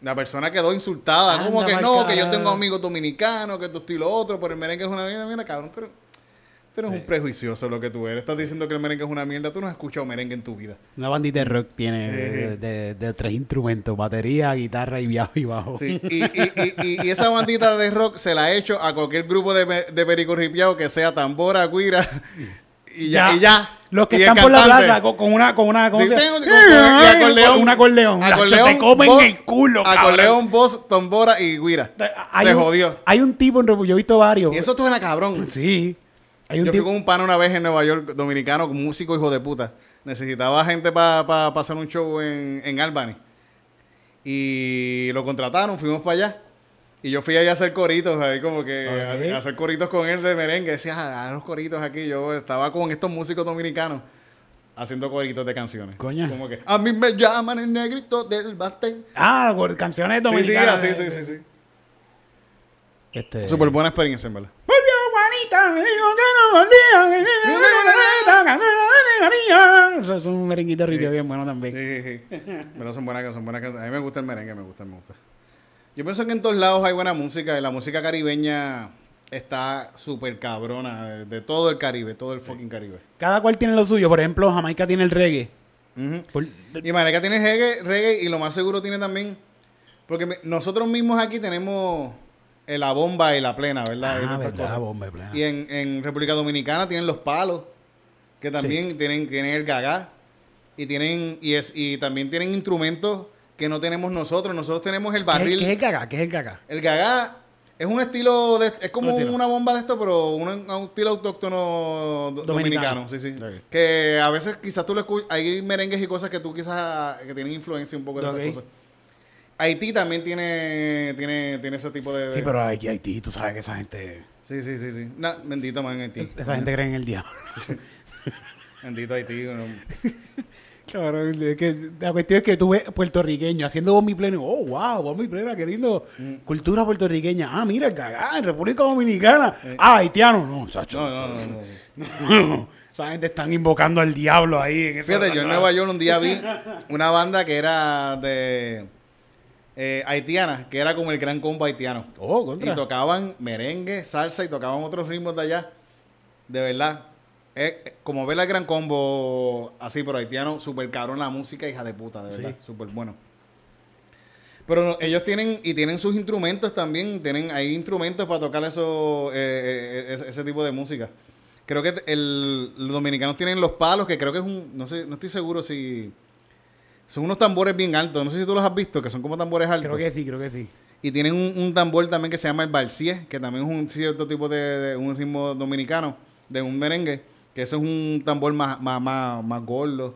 la persona quedó insultada. Anda como que no, que yo tengo amigos dominicanos, que esto, esto y lo otro, pero el merengue es una mierda. Mira, cabrón, pero tú eres un prejuicioso lo que tú eres. Estás diciendo que el merengue es una mierda. Tú no has escuchado merengue en tu vida. Una bandita de rock tiene de, de- de tres instrumentos, batería, guitarra y bajo y bajo. Sí, y, y, y, y- y esa bandita de rock se la ha hecho a cualquier grupo de, de perico ripiao que sea tambora, guira y ya. Y ya. Los que están por la plaza con, con una con una ¿cómo Sí, tengo- con- con- acordeón. un acordeón. Acordeón, te comen voz, el culo. Acordeón, voz, tambora y guira. Hay se un- jodió. Hay un tipo en yo he visto varios. Y eso suena cabrón. Sí. Hay un Yo fui con un pana una vez en Nueva York, dominicano, con músico hijo de puta. Necesitaba gente para hacer un show en, en Albany. Y lo contrataron, fuimos para allá. Y yo fui allá a hacer coritos, ahí como que a, a hacer coritos con él de merengue. Decía, ah, haz los coritos aquí. Yo estaba con estos músicos dominicanos haciendo coritos de canciones. Coño. Como que, a mí me llaman el negrito del bate. Ah, canciones Sí, sí, dominicanas. así, sí, sí, sí. Este... Súper buena experiencia, en verdad. Juanita, me dijo que no volvía, que no volvía, que no volvía. Eso es un merenguito ripio bien bueno también. Sí, sí, sí. Pero son buenas, son buenas canciones. A mí me gusta el merengue, me gusta, me gusta. Yo pienso que en todos lados hay buena música. Y la música caribeña está súper cabrona. De, de todo el Caribe, todo el fucking Caribe. Cada cual tiene lo suyo. Por ejemplo, Jamaica tiene el reggae. Por- Y Jamaica tiene reggae, reggae y lo más seguro tiene también... Porque me- nosotros mismos aquí tenemos eh, la bomba y la plena, ¿verdad? Y Ah, verdad, cosas. bomba de plena. Y en, en República Dominicana tienen los palos, que también tienen, tienen el gagá. Y tienen, y es, y también tienen instrumentos que no tenemos nosotros. Nosotros tenemos el ¿Qué, es- barril. qué es el gaga? ¿Qué es el gaga? El gagá es un estilo de, es como estilo. una bomba de esto, pero un, un estilo autóctono do- Dominicano. dominicano. sí, sí. Que a veces quizás tú lo escuchas, hay merengues y cosas que tú quizás que tienen influencia un poco de esas cosas. Haití también tiene, tiene, tiene ese tipo de, de- Sí, pero aquí Haití, tú sabes que esa gente... Sí, sí, sí, sí. Na- bendito man Haití. Esa gente cree en el diablo. Bendito Haití. bueno. Cabrón, es que la cuestión es que tú ves puertorriqueños haciendo bombi pleno. Oh, wow, bombi plena, qué lindo. Mm. Cultura puertorriqueña. Ah, mira, cagá en República Dominicana. Ah, haitiano. No, chacho. Eh. No, no, no, no. Esa gente están invocando al diablo ahí. En Fíjate, yo en banda. Nueva York un día vi una banda que era de eh, haitiana, que era como el gran combo haitiano. Oh, contra. Y tocaban merengue, salsa y tocaban otros ritmos de allá. De verdad. Es es como ver el gran combo así, pero haitiano, súper cabrón la música, hija de puta, de verdad. Súper bueno. Pero no, ellos tienen, y tienen sus instrumentos también, tienen, hay instrumentos para tocar eso, eh, eh, ese, ese tipo de música. Creo que el, los dominicanos tienen los palos, que creo que es un, no sé, no estoy seguro si, son unos tambores bien altos, no sé si tú los has visto, que son como tambores altos. Creo que sí, creo que sí. Y tienen un, un tambor también que se llama el balsié, que también es un cierto tipo de, de un ritmo dominicano, de un merengue, que eso es un tambor más, más, más, más gordo.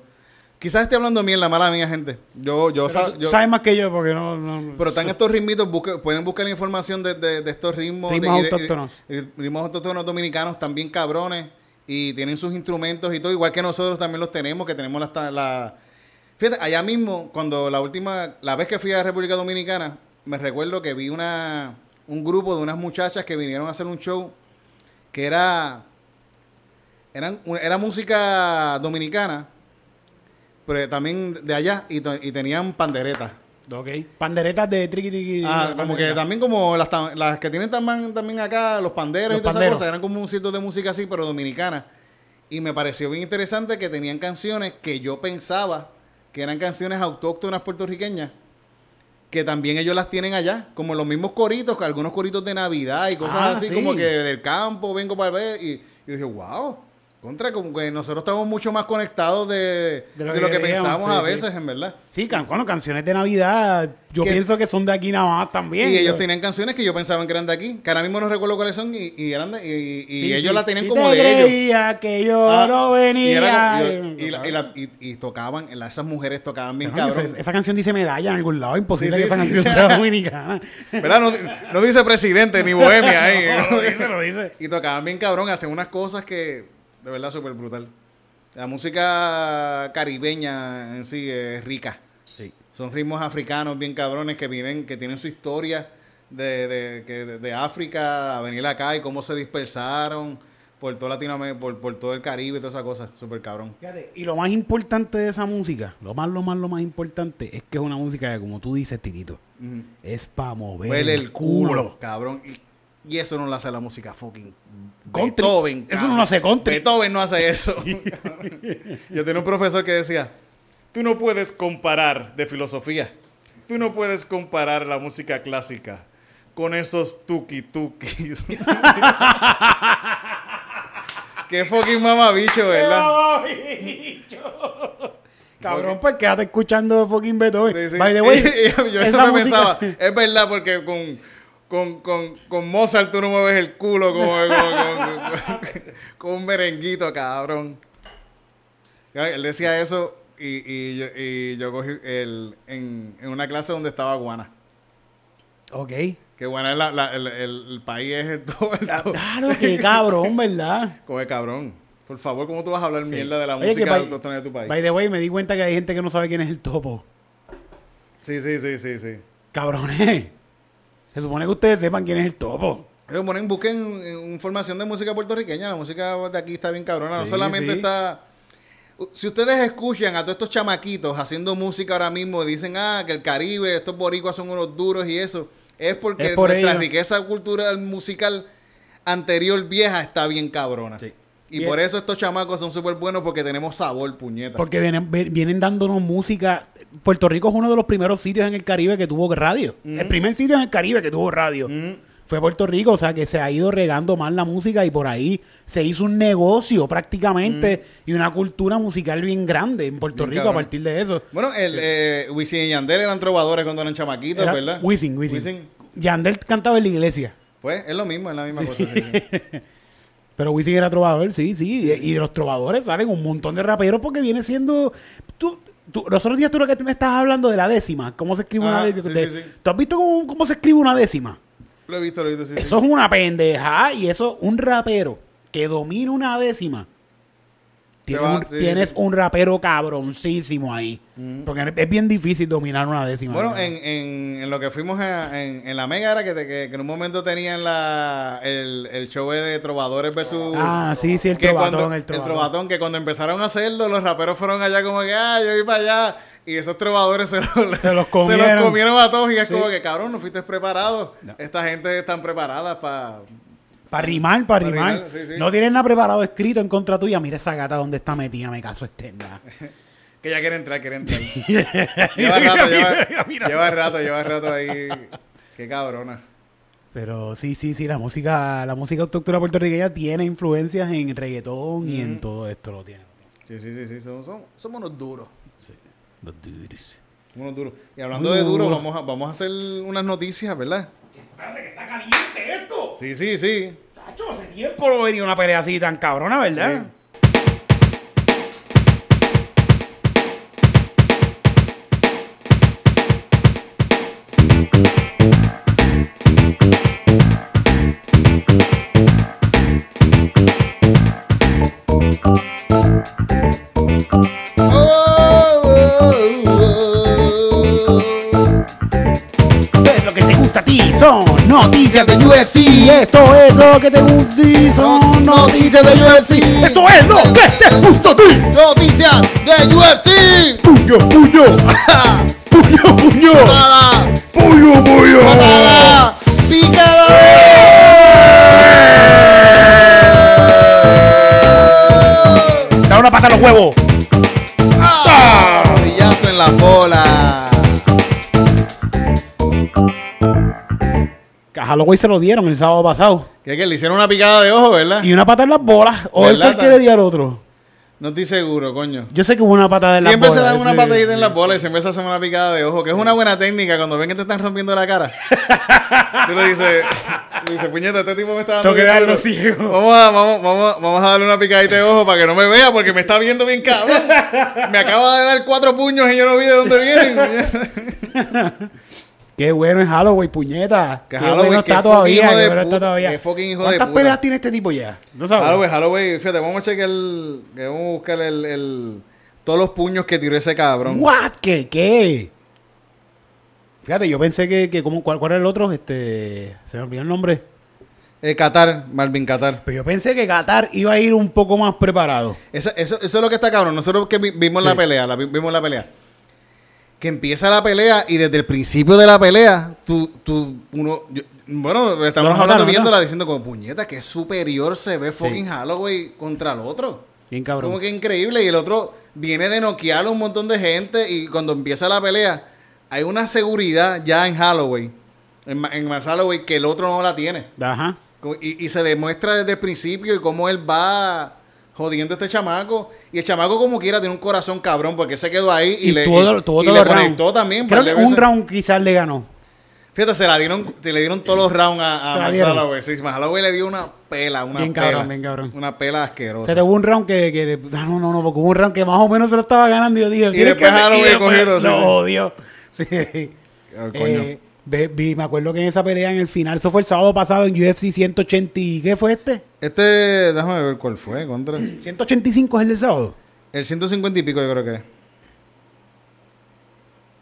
Quizás esté hablando mierda, mala mía, gente. Yo, yo, Pero sa- tú yo- sabes más que yo porque no... no pero están estos ritmitos, pueden buscar la información de, de- de estos ritmos. Ritmos de- autóctonos. ritmos autóctonos dominicanos también cabrones. Y tienen sus instrumentos y todo, igual que nosotros también los tenemos, que tenemos la, la... Fíjate, allá mismo, cuando la última, la vez que fui a República Dominicana, me recuerdo que vi una, un grupo de unas muchachas que vinieron a hacer un show que era, eran, era música dominicana, pero también de allá, y, tenían panderetas. Ok. Panderetas de triqui triqui. Ah, como que también como las, las que tienen también, también acá, los panderos Los y todas esas cosas, eran como un sitio de música así, pero dominicana. Y me pareció bien interesante que tenían canciones que yo pensaba que eran canciones autóctonas puertorriqueñas, que también ellos las tienen allá, como los mismos coritos, que algunos coritos de Navidad y cosas Ah, así, sí. como que del campo vengo para ver. Y yo dije, wow, contra, como que nosotros estamos mucho más conectados de, de lo, que, queríamos, pensamos sí, a sí. veces, en verdad. Sí, can- bueno, canciones de Navidad. Yo Que- pienso que son de aquí nada más también. Y ellos Yo- tenían canciones que yo pensaba que eran de aquí, que ahora mismo no recuerdo cuáles son, y, y eran de- y, y Sí, ellos la tenían como te de ellos. que yo Ah, no venía. Y, era como- y- y la- y la- y- y tocaban, esas mujeres tocaban bien Cabrón, cabrón. esa, esa canción dice medalla en algún lado. Imposible que esa canción sea dominicana. ¿Verdad? No, no dice presidente ni bohemia ahí. No, lo dice, lo dice. Y tocaban bien cabrón, hacen unas cosas que de verdad súper brutal. La música caribeña en sí es rica. Sí. Son ritmos africanos bien cabrones que vienen, que tienen su historia de, de, que de, de África a venir acá y cómo se dispersaron por todo Latinoamérica, por, por todo el Caribe y toda esa cosa. Súper cabrón. Fíjate, y lo más importante de esa música, lo más, lo más, lo más importante es que es una música que, como tú dices, Titito, es para mover Huele el, culo. cabrón. Y, y eso no lo hace la música fucking Country. Beethoven. Eso no lo hace country. Beethoven no hace eso. Yo tenía un profesor que decía, tú no puedes comparar de filosofía. Tú no puedes comparar la música clásica con esos tuki tukis. Qué fucking mamabicho, ¿verdad? Cabrón, pues quédate escuchando fucking Beethoven. Sí, sí. By the way, yo, eso me música- pensaba, es verdad, porque con, con, con, con Mozart tú no mueves el culo como, como- con un merenguito, cabrón. Él decía eso y, y, yo, y yo cogí el, en, en una clase donde estaba Guana. Ok. Que Guana es la, la- el, el- el país es el todo, todo. Claro, que cabrón, ¿verdad? Coge cabrón. Por favor, ¿cómo tú vas a hablar mierda de la Oye, música by- autóctona de tu país? By the way, me di cuenta que hay gente que no sabe quién es el topo. Sí, sí, sí, sí, sí. Cabrones. Se supone que ustedes sepan quién es el topo. Eh, ponen, busquen eh, información de música puertorriqueña. La música de aquí está bien cabrona. no Sí, solamente sí. está. Si ustedes escuchan a todos estos chamaquitos haciendo música ahora mismo, dicen, ah, que el Caribe, estos boricuas son unos duros y eso, es porque Es por nuestra ello. riqueza cultural musical anterior vieja está bien cabrona. Sí. Y Bien. por eso estos chamacos son súper buenos porque tenemos sabor, puñeta. Porque vienen, vienen dándonos música. Puerto Rico es uno de los primeros sitios en el Caribe que tuvo radio. El primer sitio en el Caribe que tuvo radio. fue a Puerto Rico, o sea que se ha ido regando más la música y por ahí se hizo un negocio prácticamente y una cultura musical bien grande en Puerto Bien Rico cabrón. a partir de eso. Bueno, el eh, Wisin y Yandel eran trovadores cuando eran chamaquitos, Era ¿verdad? Wisin, Wisin. Yandel cantaba en la iglesia. Pues es lo mismo, es la misma cosa. sí, sí. Pero Wisin era trovador, sí, sí. Y, y de los trovadores salen un montón de raperos porque viene siendo. Tú, tú- los otros días tú lo que me estabas hablando de la décima. ¿Cómo se escribe una décima? sí, sí, sí. ¿Tú has visto cómo, cómo se escribe una décima? Lo he visto, lo he visto. Sí, Eso es una pendeja. Y eso, un rapero que domina una décima. Tienes, va- un, sí, tienes sí. un rapero cabroncísimo ahí. Porque es bien difícil dominar una décima. Bueno, en, en, en lo que fuimos a- en, en la Mega era que, te- que, que en un momento tenían la, el, el show de Trovadores versus... Ah, sí, sí, el trovatón, cuando- el trovatón. que cuando empezaron a hacerlo, los raperos fueron allá como que, ah, yo voy para allá. Y esos trovadores se, los- Se los se comieron. los comieron a todos. Y es Sí. como que, cabrón, no fuiste preparado. No. Esta gente están preparadas para... Para rimar, para Pa' rimar. rimar, sí, sí. No tienen nada preparado escrito en contra tuya. Mira esa gata donde está metida, me caso externa. Que ya quiere entrar, quiere entrar. lleva rato, lleva, Mira, lleva rato, lleva rato ahí. Qué cabrona. Pero sí, sí, sí, la música, la música autóctona puertorriqueña tiene influencias en reggaetón y en todo esto lo tiene. Sí, sí, sí, sí. Somos, somos, somos unos duros. Los dudes. Somos unos duros. Y hablando de duro, Duro. vamos a, vamos a hacer unas noticias, ¿verdad? Espérate, que está caliente esto. Sí, sí, sí. Chacho, hace tiempo no venía una pelea así tan cabrona, ¿verdad? Es que te son Noticias de UFC. Esto es lo que te gusta a ti. Noticias de UFC. Puño, puño, puño, puño, Patada, puño, puño. patada, picada. Da una pata a los huevos. Halloween se lo dieron el sábado pasado. Que, que le hicieron una picada de ojo, ¿verdad? Y una pata en las bolas. O él fue el que le dio al otro. No estoy seguro, coño. Yo sé que hubo una patada en las Siempre bolas. se dan una patadita sí, en las bolas y siempre se hacen una picada de ojo, que es una buena técnica cuando ven que te están rompiendo la cara. Tú le dices, dices, puñeta, este tipo me está dando Tengo que darlo ciego. Vamos a, vamos, vamos, vamos a darle una picadita de ojo para que no me vea porque me está viendo bien cabrón. Me acaba de dar cuatro puños y yo no vi de dónde vienen. Qué bueno es Halloween, puñeta. Que Qué Halloween, bueno está todavía. hijo qué de bueno está puta, todavía. qué fucking hijo de ¿Cuántas puta. peleas tiene este tipo ya? ¿No sabes? Halloween, Halloween, fíjate, vamos a checar el, que vamos a buscar el, el, todos los puños que tiró ese cabrón. ¿What? ¿Qué? ¿Qué? Fíjate, yo pensé que, que como, ¿cuál, ¿cuál era el otro? Este, se me olvidó el nombre. Eh, Qatar, Marvin Qatar. Pero yo pensé que Qatar iba a ir un poco más preparado. Eso, eso, eso es lo que está cabrón. Nosotros que vi- vimos la Sí. pelea, la, vi- vimos la pelea. Que empieza la pelea y desde el principio de la pelea, tú, tú, uno, yo- bueno, estamos hablando viéndola diciendo como puñeta, que superior se ve fucking Holloway contra el otro. Bien cabrón. Como que increíble. Y el otro viene de noquear a un montón de gente y cuando empieza la pelea, hay una seguridad ya en Holloway, en, en Max Holloway, que el otro no la tiene. Ajá. Y, y se demuestra desde el principio y cómo él va jodiendo a este chamaco. Y el chamaco como quiera tiene un corazón cabrón porque se quedó ahí y, Y, le, tuvo, y- tuvo y todos le conectó también. Creo de que un round quizás le ganó. Fíjate, se la dieron, se le dieron todos los rounds a, a Max. Holloway. Sí, Max Holloway le dio una pela, una Bien pela. cabrón, bien cabrón. Una pela asquerosa. Pero hubo un round que, que- ah, no, no, no, porque hubo un round que más o menos se lo estaba ganando y yo dije, Y "Tienes después Holloway cogió, sí, lo odio. Sí. Ah, coño. Eh, vi- me acuerdo que en esa pelea en el final, eso fue el sábado pasado en UFC 180 y ¿qué fue este? Este, déjame ver cuál fue, contra. 185 es el del sábado. El 150 y pico yo creo que es.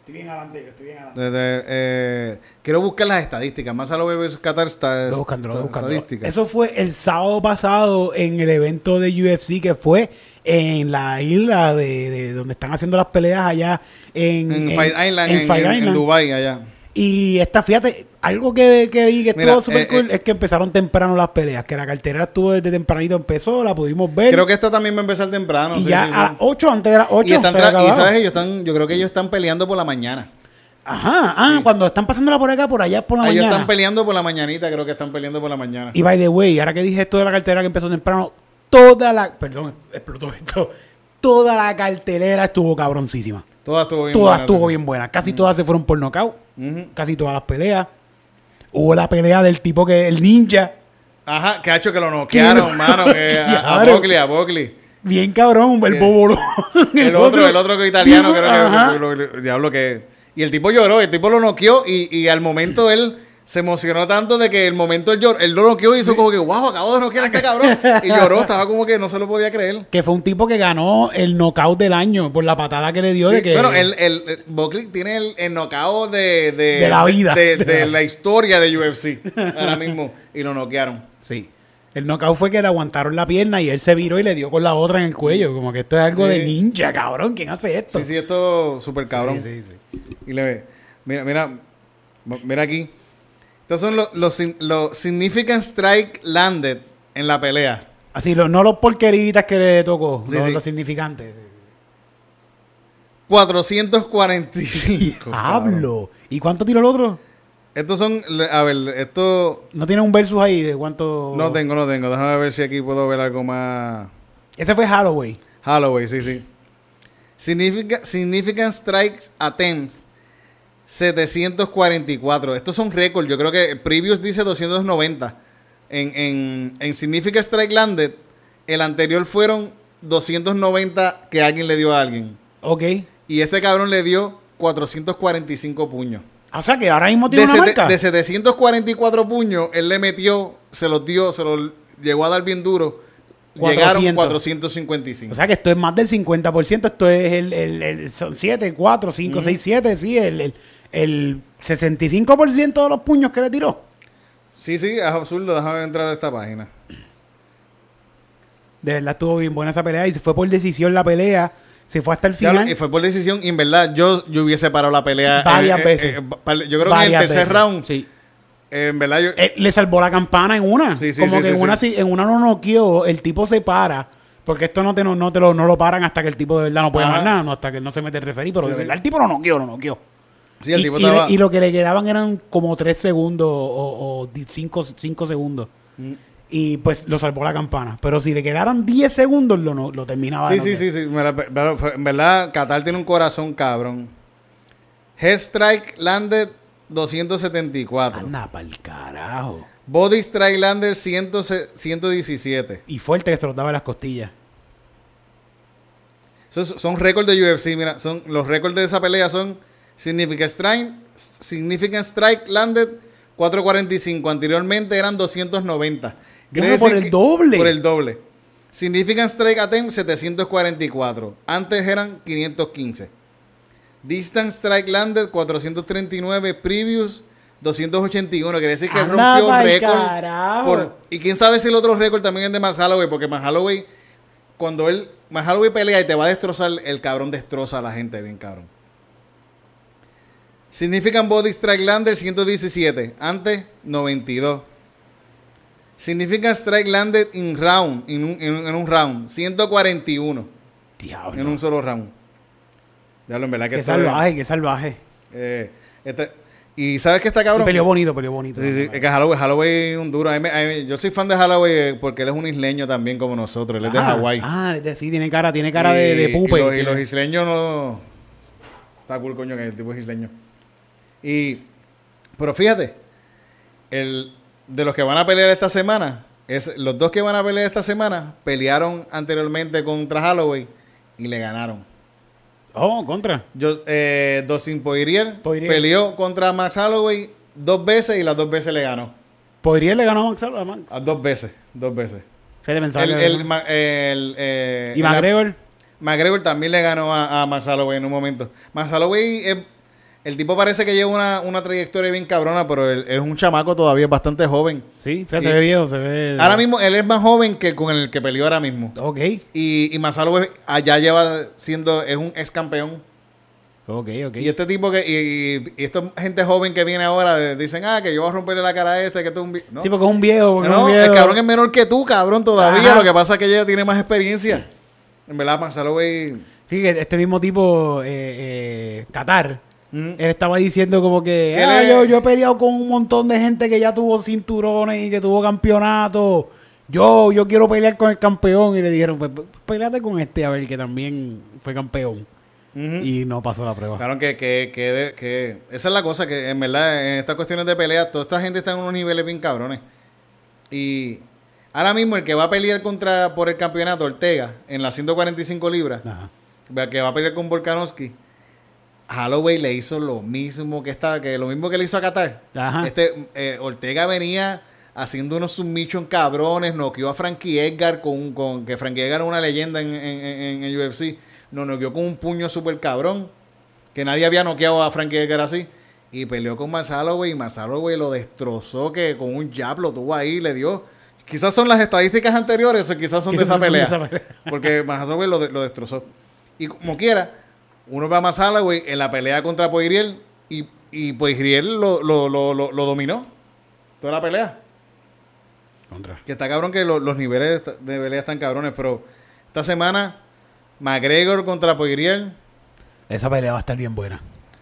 Estoy bien adelante, estoy bien adelante. Eh, quiero buscar las estadísticas. Más a lo vs Qatar está buscando, estadísticas. Eso fue el sábado pasado en el evento de UFC que fue en la isla de, de donde están haciendo las peleas allá en, en, en- Fight Island, en en, Fight en-. Dubai allá. Y esta, fíjate, algo que, que vi que Mira, estuvo súper eh, cool eh. es que empezaron temprano las peleas, que la cartera estuvo desde tempranito, empezó, la pudimos ver. Creo que esta también va a empezar temprano. y sí, ya sí, a las sí. 8, antes de las 8, y, están y sabes, ellos están, yo creo que ellos están peleando por la mañana. Ajá, ah, cuando están pasándola por acá, por allá por la Ellos mañana. están peleando por la mañanita, creo que están peleando por la mañana. Y by the way, ahora que dije esto de la cartelera que empezó temprano, toda la. Perdón, explotó esto. Toda la cartelera estuvo cabroncísima. Todas estuvo bien todas buena, estuvo bien buenas. Casi todas se fueron por Casi todas las peleas. Hubo la pelea del tipo que. El ninja. Ajá, que ha hecho que lo noquearon, mano. que a, a a Buckley. Bien cabrón, el bobolón. El otro, el otro que es italiano, creo que, lo- lo- diablo que. Y el tipo lloró, el tipo lo noqueó y, y al momento él se emocionó tanto de que el momento él lloró, él lo noqueó y hizo como que, wow, acabo de noquear a este cabrón. Y lloró, estaba como que no se lo podía creer. Que fue un tipo que ganó el knockout del año por la patada que le dio de que. Bueno, el, el, el- Buckley tiene el, el knockout de, de, De la vida. De, de De la- la historia de UFC ahora mismo. Y lo noquearon. Sí. El knockout fue que le aguantaron la pierna y él se viró y le dio con la otra en el cuello. Como que esto es algo de ninja, cabrón. ¿Quién hace esto? Sí, sí, esto súper cabrón. Sí, sí, sí. Y le ve, mira, mira, mira aquí. Estos son los, los, los significant strike landed en la pelea. Así, lo- no los porqueritas que le tocó, Sí, los, sí. los significantes. 445. cabrón. Hablo. ¿Y cuánto tiró el otro? Estos son, a ver, esto ¿No tiene un versus ahí de cuánto? no tengo, no tengo. Déjame ver si aquí puedo ver algo más. Ese fue Holloway. Holloway, sí, sí. Significa- significant strikes attempts 744. Estos son récords. Yo creo que previous dice 290. En, en, en Significant Strike Landed, el anterior fueron 290 que alguien le dio a alguien. Ok. Y este cabrón le dio 445 puños. O sea que ahora mismo De, tiene una sete- marca. de 744 puños, él le metió, se los dio, se los llegó a dar bien duro. Llegaron 400. 455. O sea que esto es más del 50%. Esto es el, el, el- son 7, 4, 5, 6, 7. Sí, el, el, el 65% de los puños que le tiró. Sí, sí, es absurdo. Déjame entrar a esta página. De verdad estuvo bien buena esa pelea. Y se fue por decisión la pelea. Se fue hasta el final. y fue por decisión. Y en verdad, yo, yo hubiese parado la pelea. Varias eh, eh, veces. eh, yo creo que en el tercer veces. round. Sí. eh, en verdad, yo. Eh, le salvó la campana en una. Sí, sí, Como sí, que en, una, sí- en una lo noqueó, el tipo se para. Porque esto no te, no, no te lo, no lo paran hasta que el tipo de verdad no puede Ajá. más nada, no, hasta que no se mete el referí. Pero de verdad el tipo lo noqueó, lo noqueó. Sí, el y, tipo y estaba. le- y lo que le quedaban eran como 3 segundos o 5 segundos. Mm. Y pues lo salvó la campana. Pero si le quedaran 10 segundos, lo, lo terminaba. Sí, sí, sí, sí. En verdad, Qatar tiene un corazón cabrón. Head strike landed 274. Anda pa'l carajo. Body strike landed 100 117. Y fuerte que se los daba en las costillas. Esos son récords de UFC, mira, son los récords de esa pelea son Significant Strike, Significant Strike Landed 445, anteriormente eran 290. Quiere Bueno, por el doble. Por el doble. Significant Strike Attempt 744, antes eran 515. Distance Strike Landed 439, Previous 281, quiere decir que él Anda rompió récord. y quién sabe si el otro récord también es de Max Holloway, porque Max Holloway, cuando él, Max Holloway pelea y te va a destrozar, el cabrón destroza a la gente bien cabrón. Significant Body Strike Lander 117, antes 92. Significant Strike Landed in round, en un, en un- en un round, 141, Diablo. en un solo round. Diablo, en verdad que Qué esto es- salvaje, qué salvaje. eh, este- y sabes que está cabrón. peleó bonito, peleó bonito. Sí, sí, es que Holloway es un duro. Yo soy fan de Holloway eh, porque él es un isleño también como nosotros. Él es de Ah, Hawái. Ah, de- sí, tiene cara, tiene cara de, de Y- pupe. Y, y los isleños no. Está cool, coño, que el tipo es isleño. Y. Pero fíjate, el, de los que van a pelear esta semana, es, los dos que van a pelear esta semana pelearon anteriormente contra Holloway y le ganaron. Oh, contra. Yo, eh, Dustin Poirier, Poirier. peleó contra Max Holloway dos veces y las dos veces le ganó. Podría le ganó a Max Holloway, a Max. A dos veces, dos veces. Fede El, que- el, ma- el, eh, y la- McGregor. McGregor también le ganó a, a Max Holloway en un momento. Max Holloway, es- el tipo parece que lleva una, una trayectoria bien cabrona, pero él, él es un chamaco todavía bastante joven. Sí, Y- se ve viejo, se ve. Ahora mismo, él es más joven que con el que peleó ahora mismo. Ok. Y, y Holloway allá lleva siendo, es un ex campeón. Ok, ok. Y este tipo que, y, y, y esta gente joven que viene ahora, dicen, ah, que yo voy a romperle la cara a este, que es un... vi-". No, Sí, porque es un viejo. Porque es no el viejo. cabrón es menor que tú, cabrón, todavía. Ajá. Lo que pasa es que ella tiene más experiencia. En verdad, Holloway... Fíjate, este mismo tipo, eh, eh, Qatar, Él estaba diciendo como que "Ah, yo, yo he peleado con un montón de gente que ya tuvo cinturones y que tuvo campeonatos. Yo, yo quiero pelear con el campeón. Y le dijeron, pues peleate con este a ver que también fue campeón. Y no pasó la prueba. Claro que, que, que, que esa es la cosa, que en verdad en estas cuestiones de pelea, toda esta gente está en unos niveles bien cabrones. Y ahora mismo el que va a pelear contra por el campeonato, Ortega, en las 145 libras, Ajá. que va a pelear con Volkanovski, Holloway le hizo lo mismo que estaba, que lo mismo que le hizo a Qatar. Ajá. Este eh, Ortega venía haciendo unos submission cabrones, noqueó a Frankie Edgar con, con que Frankie Edgar es una leyenda en, en, en- en UFC, lo noqueó con un puño súper cabrón, que nadie había noqueado a Frankie Edgar así. Y peleó con Max Holloway y Max Holloway lo destrozó, que con un jab lo tuvo ahí, le dio. Quizás son las estadísticas anteriores o quizás son de esa son de pelea. esa pelea. Porque Max Holloway lo, de- lo destrozó. Y como quiera, uno ve a Max Holloway en la pelea contra Poirier y, y Poirier lo, lo, lo, lo, lo dominó. Toda la pelea. Contra. Que está cabrón que lo- los niveles de pelea están cabrones, pero esta semana McGregor contra Poirier. Esa pelea va a estar bien buena.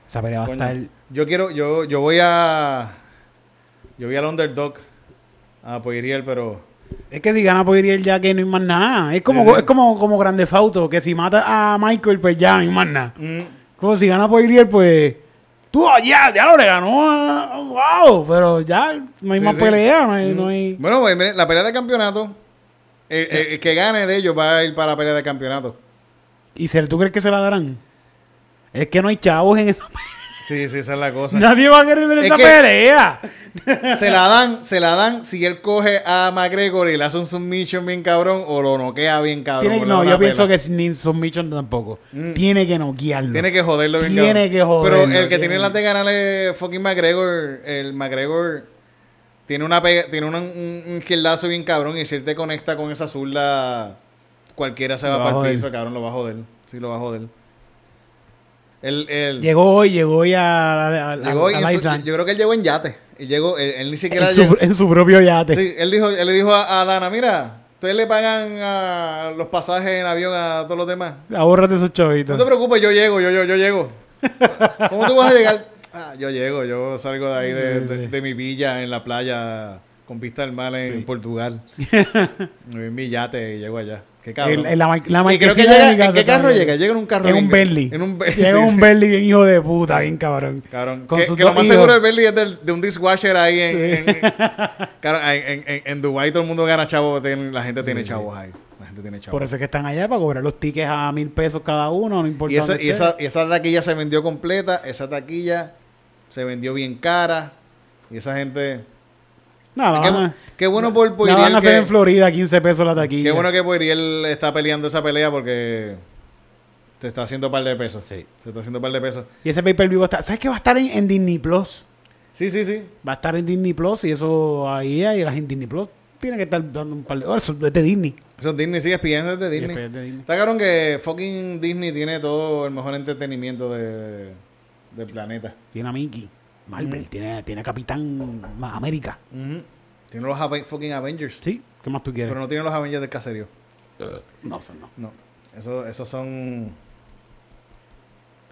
Esa pelea va a estar... yo quiero, yo, yo voy a. Yo voy al underdog a Poirier, pero. Es que si gana Poirier ya que no hay más nada. Es como, es como, como Grande Fauto, que si mata a Michael, pues ya no hay más nada. mm, Como si gana Poirier, pues... Tú, ah, ya, lo le ganó. ah, Wow, pero ya no hay Sí, más sí. pelea, no hay... no hay- Bueno, pues, la pelea de campeonato. eh, eh, el que gane de ellos va a ir para la pelea de campeonato. ¿Y se, tú crees que se la darán? Es que no hay chavos en esa Sí, sí, esa es la cosa. Nadie va a querer ver Es esa que- pelea. Se la dan, se la dan si él coge a McGregor y le hace un submission bien cabrón o lo noquea bien cabrón. Tiene- no, yo pienso que ni submission tampoco. Mm. Tiene que noquearlo. Tiene que joderlo bien Tiene cabrón. que joderlo, Pero el que tiene- las de ganarle fucking McGregor, el McGregor tiene una pega, tiene un, un izquierdazo bien cabrón y si él te conecta con esa zurda, cualquiera se va va a para el piso, cabrón, lo va a joder. Sí, lo va a joder. Él, él Llegó hoy, llegó hoy a, a, llegó la su- isla. yo creo que él llegó en yate. Y llegó, él, él ni siquiera en, llegó. su, en su propio yate. Sí, él dijo, él le dijo a, Dana, mira, ustedes le pagan a los pasajes en avión a todos los demás. Ahórrate esos No chavitos. te preocupes, yo llego, yo, yo, yo llego. ¿Cómo tú vas a llegar? Ah, yo llego, yo salgo de ahí de, Sí, de- sí. de mi villa en la playa con vista al mar en Portugal. Me voy en mi yate y llego allá. Qué cabrón. En la, la y creo que marquesina de llega, mi casa ¿en qué carro llega? Llega en un carro. En un Bentley. En un Bentley. Llega sí, un sí. Bentley bien hijo de puta, bien cabrón. Cabrón. Con Que, lo más hijos. seguro el Bentley es del- de un dishwasher ahí en... en, en- claro, en, en, en Dubái todo el mundo gana chavos. La gente tiene chavos ahí. La gente tiene chavos. Por eso es que están allá para cobrar los tickets a mil pesos cada uno, no importa. Y esa, y, esa, y esa taquilla se vendió completa. Esa taquilla se vendió bien cara. Y esa gente... No, la Qué, van a- qué bueno por la van a hacer en que... Florida, 15 pesos la taquilla. Qué bueno que Poirier está peleando esa pelea porque... Te está haciendo par de pesos. Sí. Se está haciendo par de pesos. Y ese pay-per-view va a estar... ¿Sabes que va a estar en, en Disney Plus? Sí, sí, sí. Va a estar en Disney Plus y eso ahí, ahí la gente Disney Plus tiene que estar dando un par de... Oh, eso es de Disney. Eso es Disney, sí, es de Disney. De Disney. Está cabrón que fucking Disney tiene todo el mejor entretenimiento de, del planeta. Tiene a Mickey. Marvel, tiene, tiene a Capitán América. Tiene los Ave- fucking Avengers. ¿Sí? ¿Qué más tú quieres? Pero no tiene los Avengers del caserío. no, eso no. No. Eso, esos son...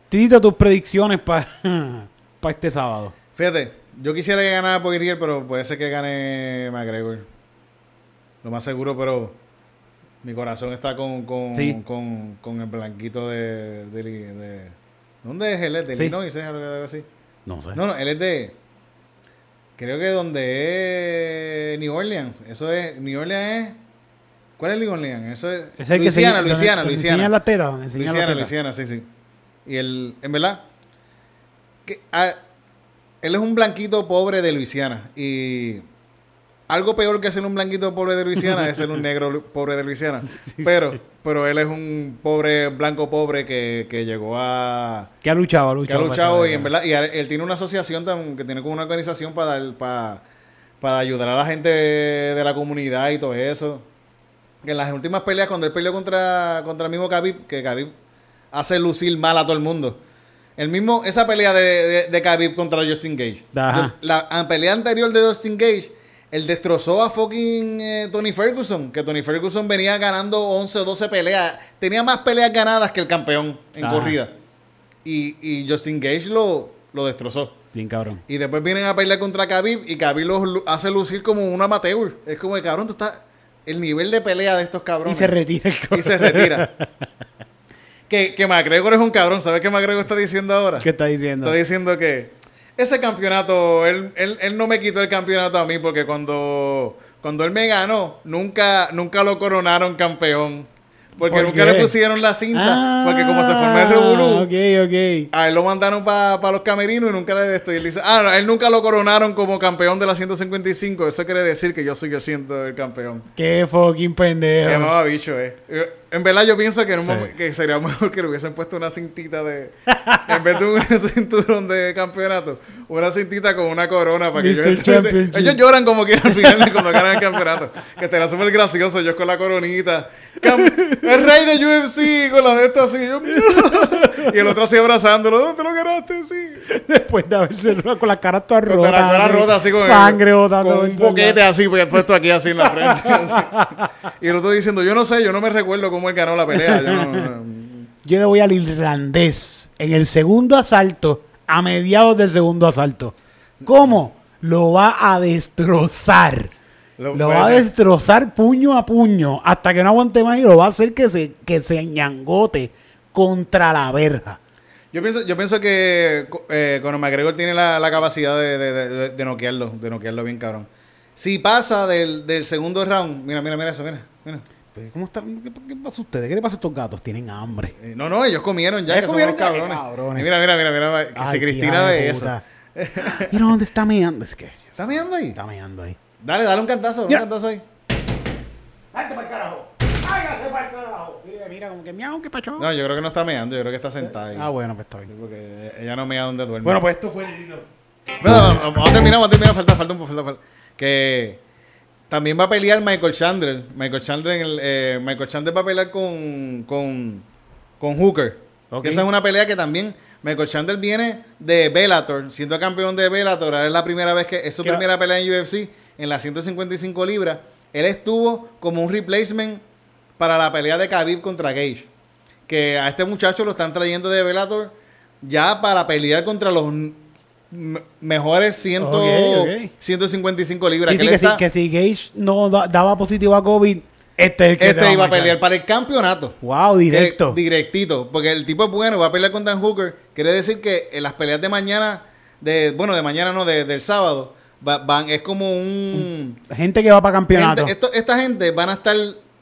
Titito, tus predicciones para este sábado. Fíjate, yo quisiera que ganara Poirier, pero puede ser que gane McGregor. Lo más seguro, pero mi corazón está con, con, Sí. con, con el blanquito de, de, de- ¿Dónde es él? ¿Es de Sí. Illinois? ¿Es algo así? No sé. No, no, él es de... Creo que donde es New Orleans. Eso es... New Orleans es... ¿Cuál es New Orleans? Eso es... Es el que Luisiana, se- Luisiana, donde- donde Luisiana. Enseña la teta. donde enseña la Luisiana. Luisiana, sí, sí. Y él, en verdad, que, ah, él es un blanquito pobre de Luisiana. Y algo peor que ser un blanquito pobre de Luisiana es ser un negro pobre de Luisiana. Pero, pero él es un pobre, blanco pobre que, que llegó a... Que ha luchado, ha Que ha luchado. luchado y en verdad, y él, él tiene una asociación tam- que tiene como una organización para dar, para, para ayudar a la gente de, de la comunidad y todo eso. En las últimas peleas, cuando él peleó contra, contra el mismo Khabib, que Khabib hace lucir mal a todo el mundo. El mismo, esa pelea de, de, de Khabib contra Justin Gage. Just- La, la pelea anterior de Justin Gage, él destrozó a fucking eh, Tony Ferguson, que Tony Ferguson venía ganando 11 o 12 peleas. Tenía más peleas ganadas que el campeón en Ajá. corrida. y, y Justin Gage lo, lo destrozó. Bien cabrón. Y después vienen a pelear contra Khabib y Khabib los hace lucir como un amateur. Es como, cabrón, tú estás... El nivel de pelea de estos Y cabrones. se retira el cabrón. Y se retira. que, que McGregor es un cabrón. ¿Sabes qué McGregor está diciendo ahora? ¿Qué está diciendo? Está diciendo que ese campeonato, él, él, él no me quitó el campeonato a mí porque cuando, cuando él me ganó, nunca, nunca lo coronaron campeón. Porque ¿Por nunca qué? le pusieron la cinta. Ah, porque como se formó el revolú, Ok, ok. a él lo mandaron para los camerinos y nunca le esto. Y él dice, ah, no, él nunca lo coronaron como campeón de la 155. Eso quiere decir que yo sigo siendo el campeón. Qué fucking pendejo. llamaba bicho, eh. Eh, En verdad yo pienso que, en un Sí. que sería mejor que le hubiesen puesto una cintita de... en vez de un cinturón de campeonato, una cintita con una corona para que Mr. ellos... Ellos lloran como quieran al final cuando ganan el campeonato. Que estaría súper gracioso, yo con la coronita. El rey de UFC con la de esto así. yo- y el otro así abrazándolo. ¿Dónde te lo ganaste? Sí. Después de haberse con la cara toda Con rota. la cara rota así con el- Sangre botando. Con un boquete así, pues, puesto aquí así en la frente. Y el otro diciendo, yo no sé, yo no me recuerdo cómo él ganó la pelea. Yo no- no- Yo le voy al irlandés en el segundo asalto, a mediados del segundo asalto. ¿Cómo? Lo va a destrozar. Lo- va a destrozar puño a puño hasta que no aguante más y lo va a hacer que se, que se ñangote contra la verja. Yo pienso, yo pienso que eh, Conor McGregor tiene la, la capacidad de, de, de, de noquearlo, de noquearlo bien cabrón. Si pasa del, del segundo round, mira, mira, mira eso, mira, mira. ¿Cómo está? ¿Qué, qué pasa a ustedes? ¿Qué le pasa a estos gatos? Tienen hambre. Eh, no, no, ellos comieron ya, que comieron son unos cabrones. mira, mira, mira, mira, que Ay, si Cristina ve eso. Mira dónde está meando. Es que ¿Está mirando ahí? está meando ahí. Dale, dale un cantazo, un Mira. cantazo ahí. ¡Vete para el carajo! ¡Hágase para el carajo! Mira, mira, como que miau, qué pacho. No, yo creo que no está meando, yo creo que está sentada ahí. Ah, bueno, pues está Sí, bien. porque ella no mea donde duerme. Bueno, pues esto fue el Bueno, vamos, vamos a terminar, vamos a terminar, falta, falta un poco, falta, falta. Que también va a pelear Michael Chandler. Michael Chandler, en el, eh, Michael Chandler va a pelear con, con, con Hooker. Esa es una pelea que también Michael Chandler viene de Bellator, siendo campeón de Bellator. Ahora es la primera vez que es su ¿Qué? primera pelea en UFC en las 155 libras. Él estuvo como un replacement para la pelea de Khabib contra Gage. Que a este muchacho lo están trayendo de Bellator ya para pelear contra los mejores 100 Ok, ok. 155 libras. Sí, que sí, que, si, está- que si Gage no da- daba positivo a COVID, este es el este iba a pelear para el campeonato. Wow, directo. Eh, directito. Porque el tipo es bueno, va a pelear con Dan Hooker. Quiere decir que en las peleas de mañana, de bueno, de mañana no, de- del sábado, va- van, es como un... Gente que va para campeonato. Gente- esto- esta gente van a estar,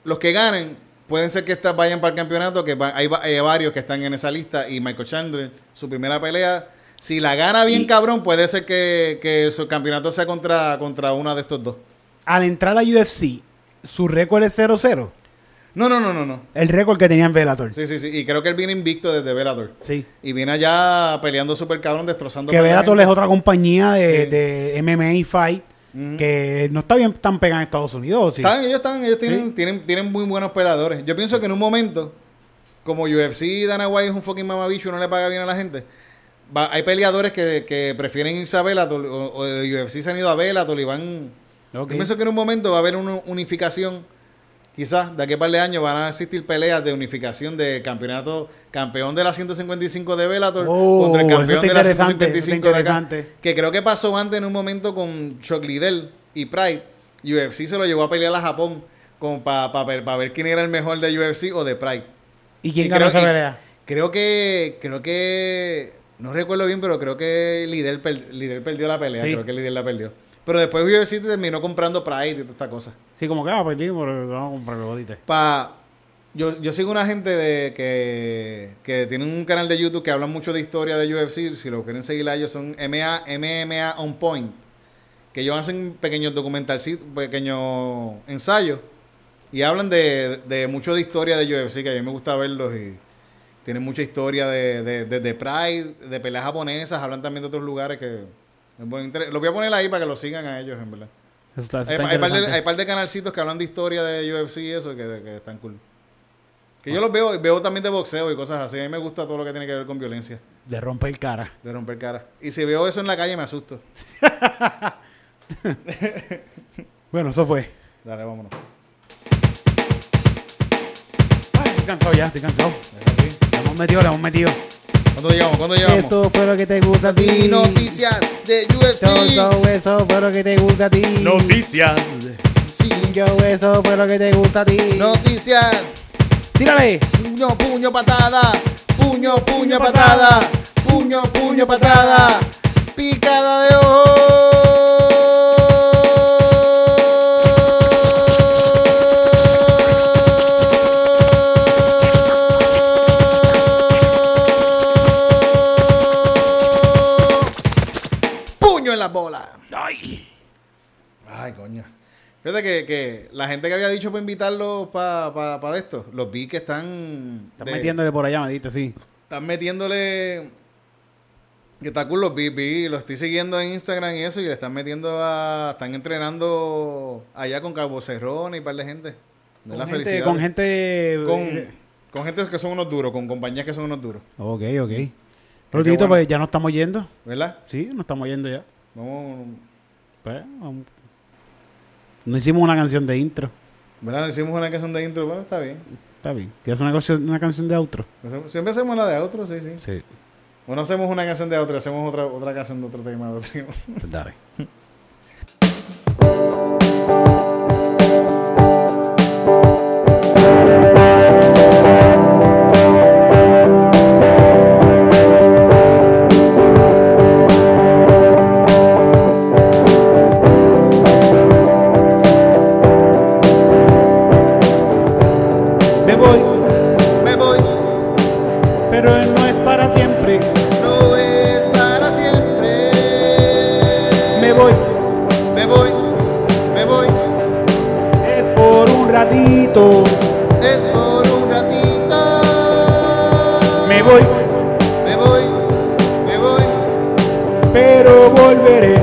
los que ganen, pueden ser que estas vayan para el campeonato, que va- hay, va- hay varios que están en esa lista. Y Michael Chandler, su primera pelea, si la gana bien Y- cabrón, puede ser que, que su campeonato sea contra, contra una de estos dos. Al entrar a UFC, su récord es 0-0. No, no, no, no, no. El récord que tenía en Bellator. Sí, sí, sí. Y creo que él viene invicto desde Bellator. Sí. Y viene allá peleando super cabrón, destrozando. Que gente. es otra compañía de, Sí. de MMA Fight Ujú. que no está bien tan pegada en Estados Unidos. ¿sí? Están, ellos están, ellos tienen, Sí. tienen, tienen muy buenos peleadores. Yo pienso que en un momento, como UFC Dana White es un fucking mamabicho y no le paga bien a la gente, va- hay peleadores que, que prefieren irse a Bellator o, o de UFC se han ido a Bellator y van. Yo pienso que en un momento va a haber una unificación. Quizás de aquí a par de años van a existir peleas de unificación del campeonato campeón de la 155 de Bellator Oh, contra el campeón de la interesante, eso está 155 de acá. Que creo que pasó antes en un momento con Chuck Liddell y Pride. UFC se lo llevó a pelear a Japón para ver, pa ver quién era el mejor de UFC o de Pride. ¿Y quién y ganó creo- esa y- pelea? Creo que, creo que, no recuerdo bien, pero creo que per- Liddell perdió la pelea. Sí. Creo que Liddell la perdió. Pero después UFC terminó comprando Pride y toda esta cosa. Sí, como que va a perder, pero vamos a comprar el bodite. Pa, yo, yo sigo una gente de que, que tienen un canal de YouTube que hablan mucho de historia de UFC. Si lo quieren seguir a ellos, son MA, MMA On Point. Que ellos hacen pequeños documentalcitos, pequeños ensayos. Y hablan de, de mucho de historia de UFC, que a mí me gusta verlos. Y tienen mucha historia de, de, de, de Pride, de peleas japonesas. Hablan también de otros lugares que... es buen interés. Lo voy a poner ahí para que lo sigan a ellos, en verdad. Eso está, eso Hay, está hay par de, interesante. hay par de canalcitos que hablan de historia de UFC y eso que, que están cool. Que yo los veo, veo también de boxeo y cosas así. A mí me gusta todo lo que tiene que ver con violencia, De romper cara. de romper cara. Y si veo eso en la calle me asusto. Bueno, eso fue. Dale, vámonos. Estoy cansado ya, estoy cansado. Así. Le hemos metido, le hemos metido. ¿Cuándo llegamos? ¿Cuándo llegamos? Esto fue lo que te gusta a ti. noticias de UFC. Todo, todo eso fue lo que te gusta a ti. Noticias. Sí. Yo, eso fue lo que te gusta a ti. Noticias. Tírale. Puño, puño, patada. Puño, puño, patada. Puño, puño, patada. Picada de ojo. Fíjate que, que la gente que había dicho para invitarlos para pa, pa esto, los vi que están. Estás de- metiéndole por allá, me sí. Están metiéndole. Que está cool los vi, vi, los estoy siguiendo en Instagram y eso, y le están metiendo a. Están entrenando allá con Cabo Cerrón y un par de gente. De Con la gente, felicidad. con gente. Con, con gente que son unos duros, con compañías que son unos duros. Ok, ok. Pero Tito, bueno. pues ya no estamos yendo. ¿Verdad? Sí, nos estamos yendo ya. Vamos. Pues, vamos. No hicimos una canción de intro. ¿Verdad? Hicimos una canción de intro, bueno, está bien. Está bien. ¿Quieres una, canción- una canción de outro? Siempre hacemos la de otro, sí, sí. Sí. O no hacemos una canción de otro, hacemos otra, otra canción de otro tema. De otro tema. Dale. Me voy, Me voy, me voy, es por un ratito. es por un ratito. Me voy, me voy, me voy, pero volveré.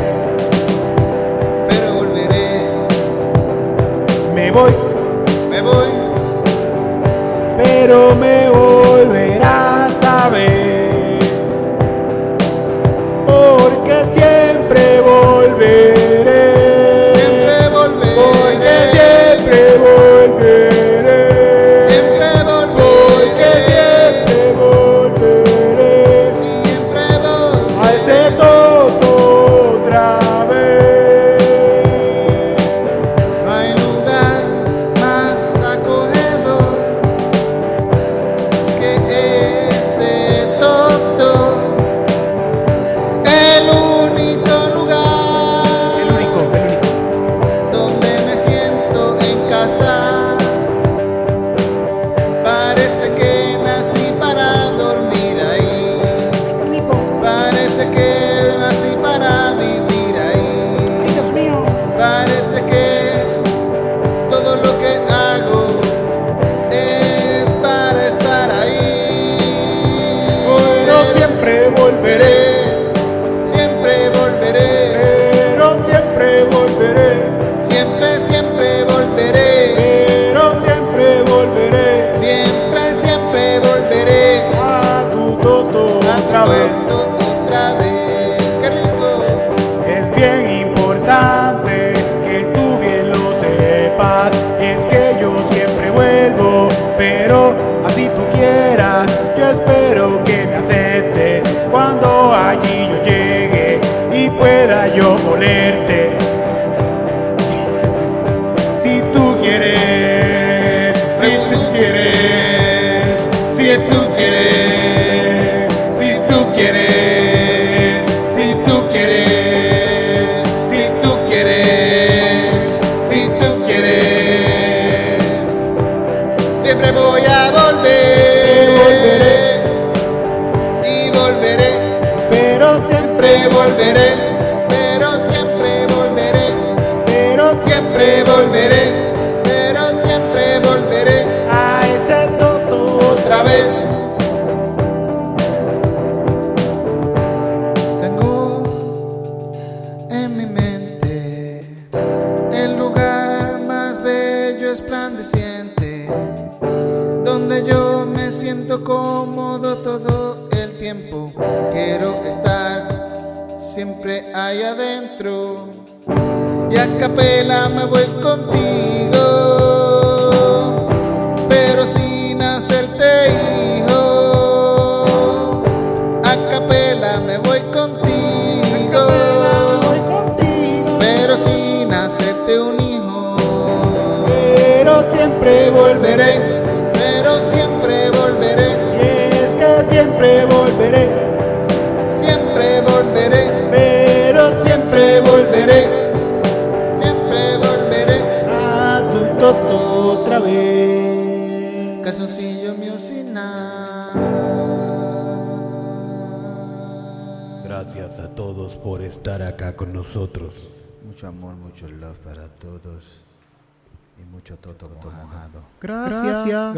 Y mucho toto mojado. Gracias,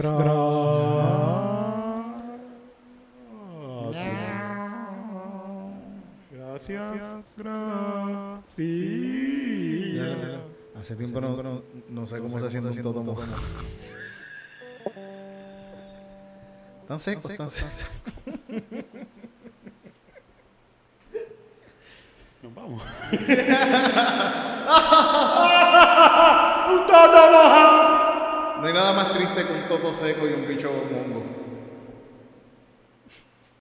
Gracias, gracias. Sí. Hace tiempo no, no, no sé cómo se siente un toto mojado. Tan seco, tan seco. Vamos. Un toto mojado. No hay nada más triste que un toto seco y un bicho mongo.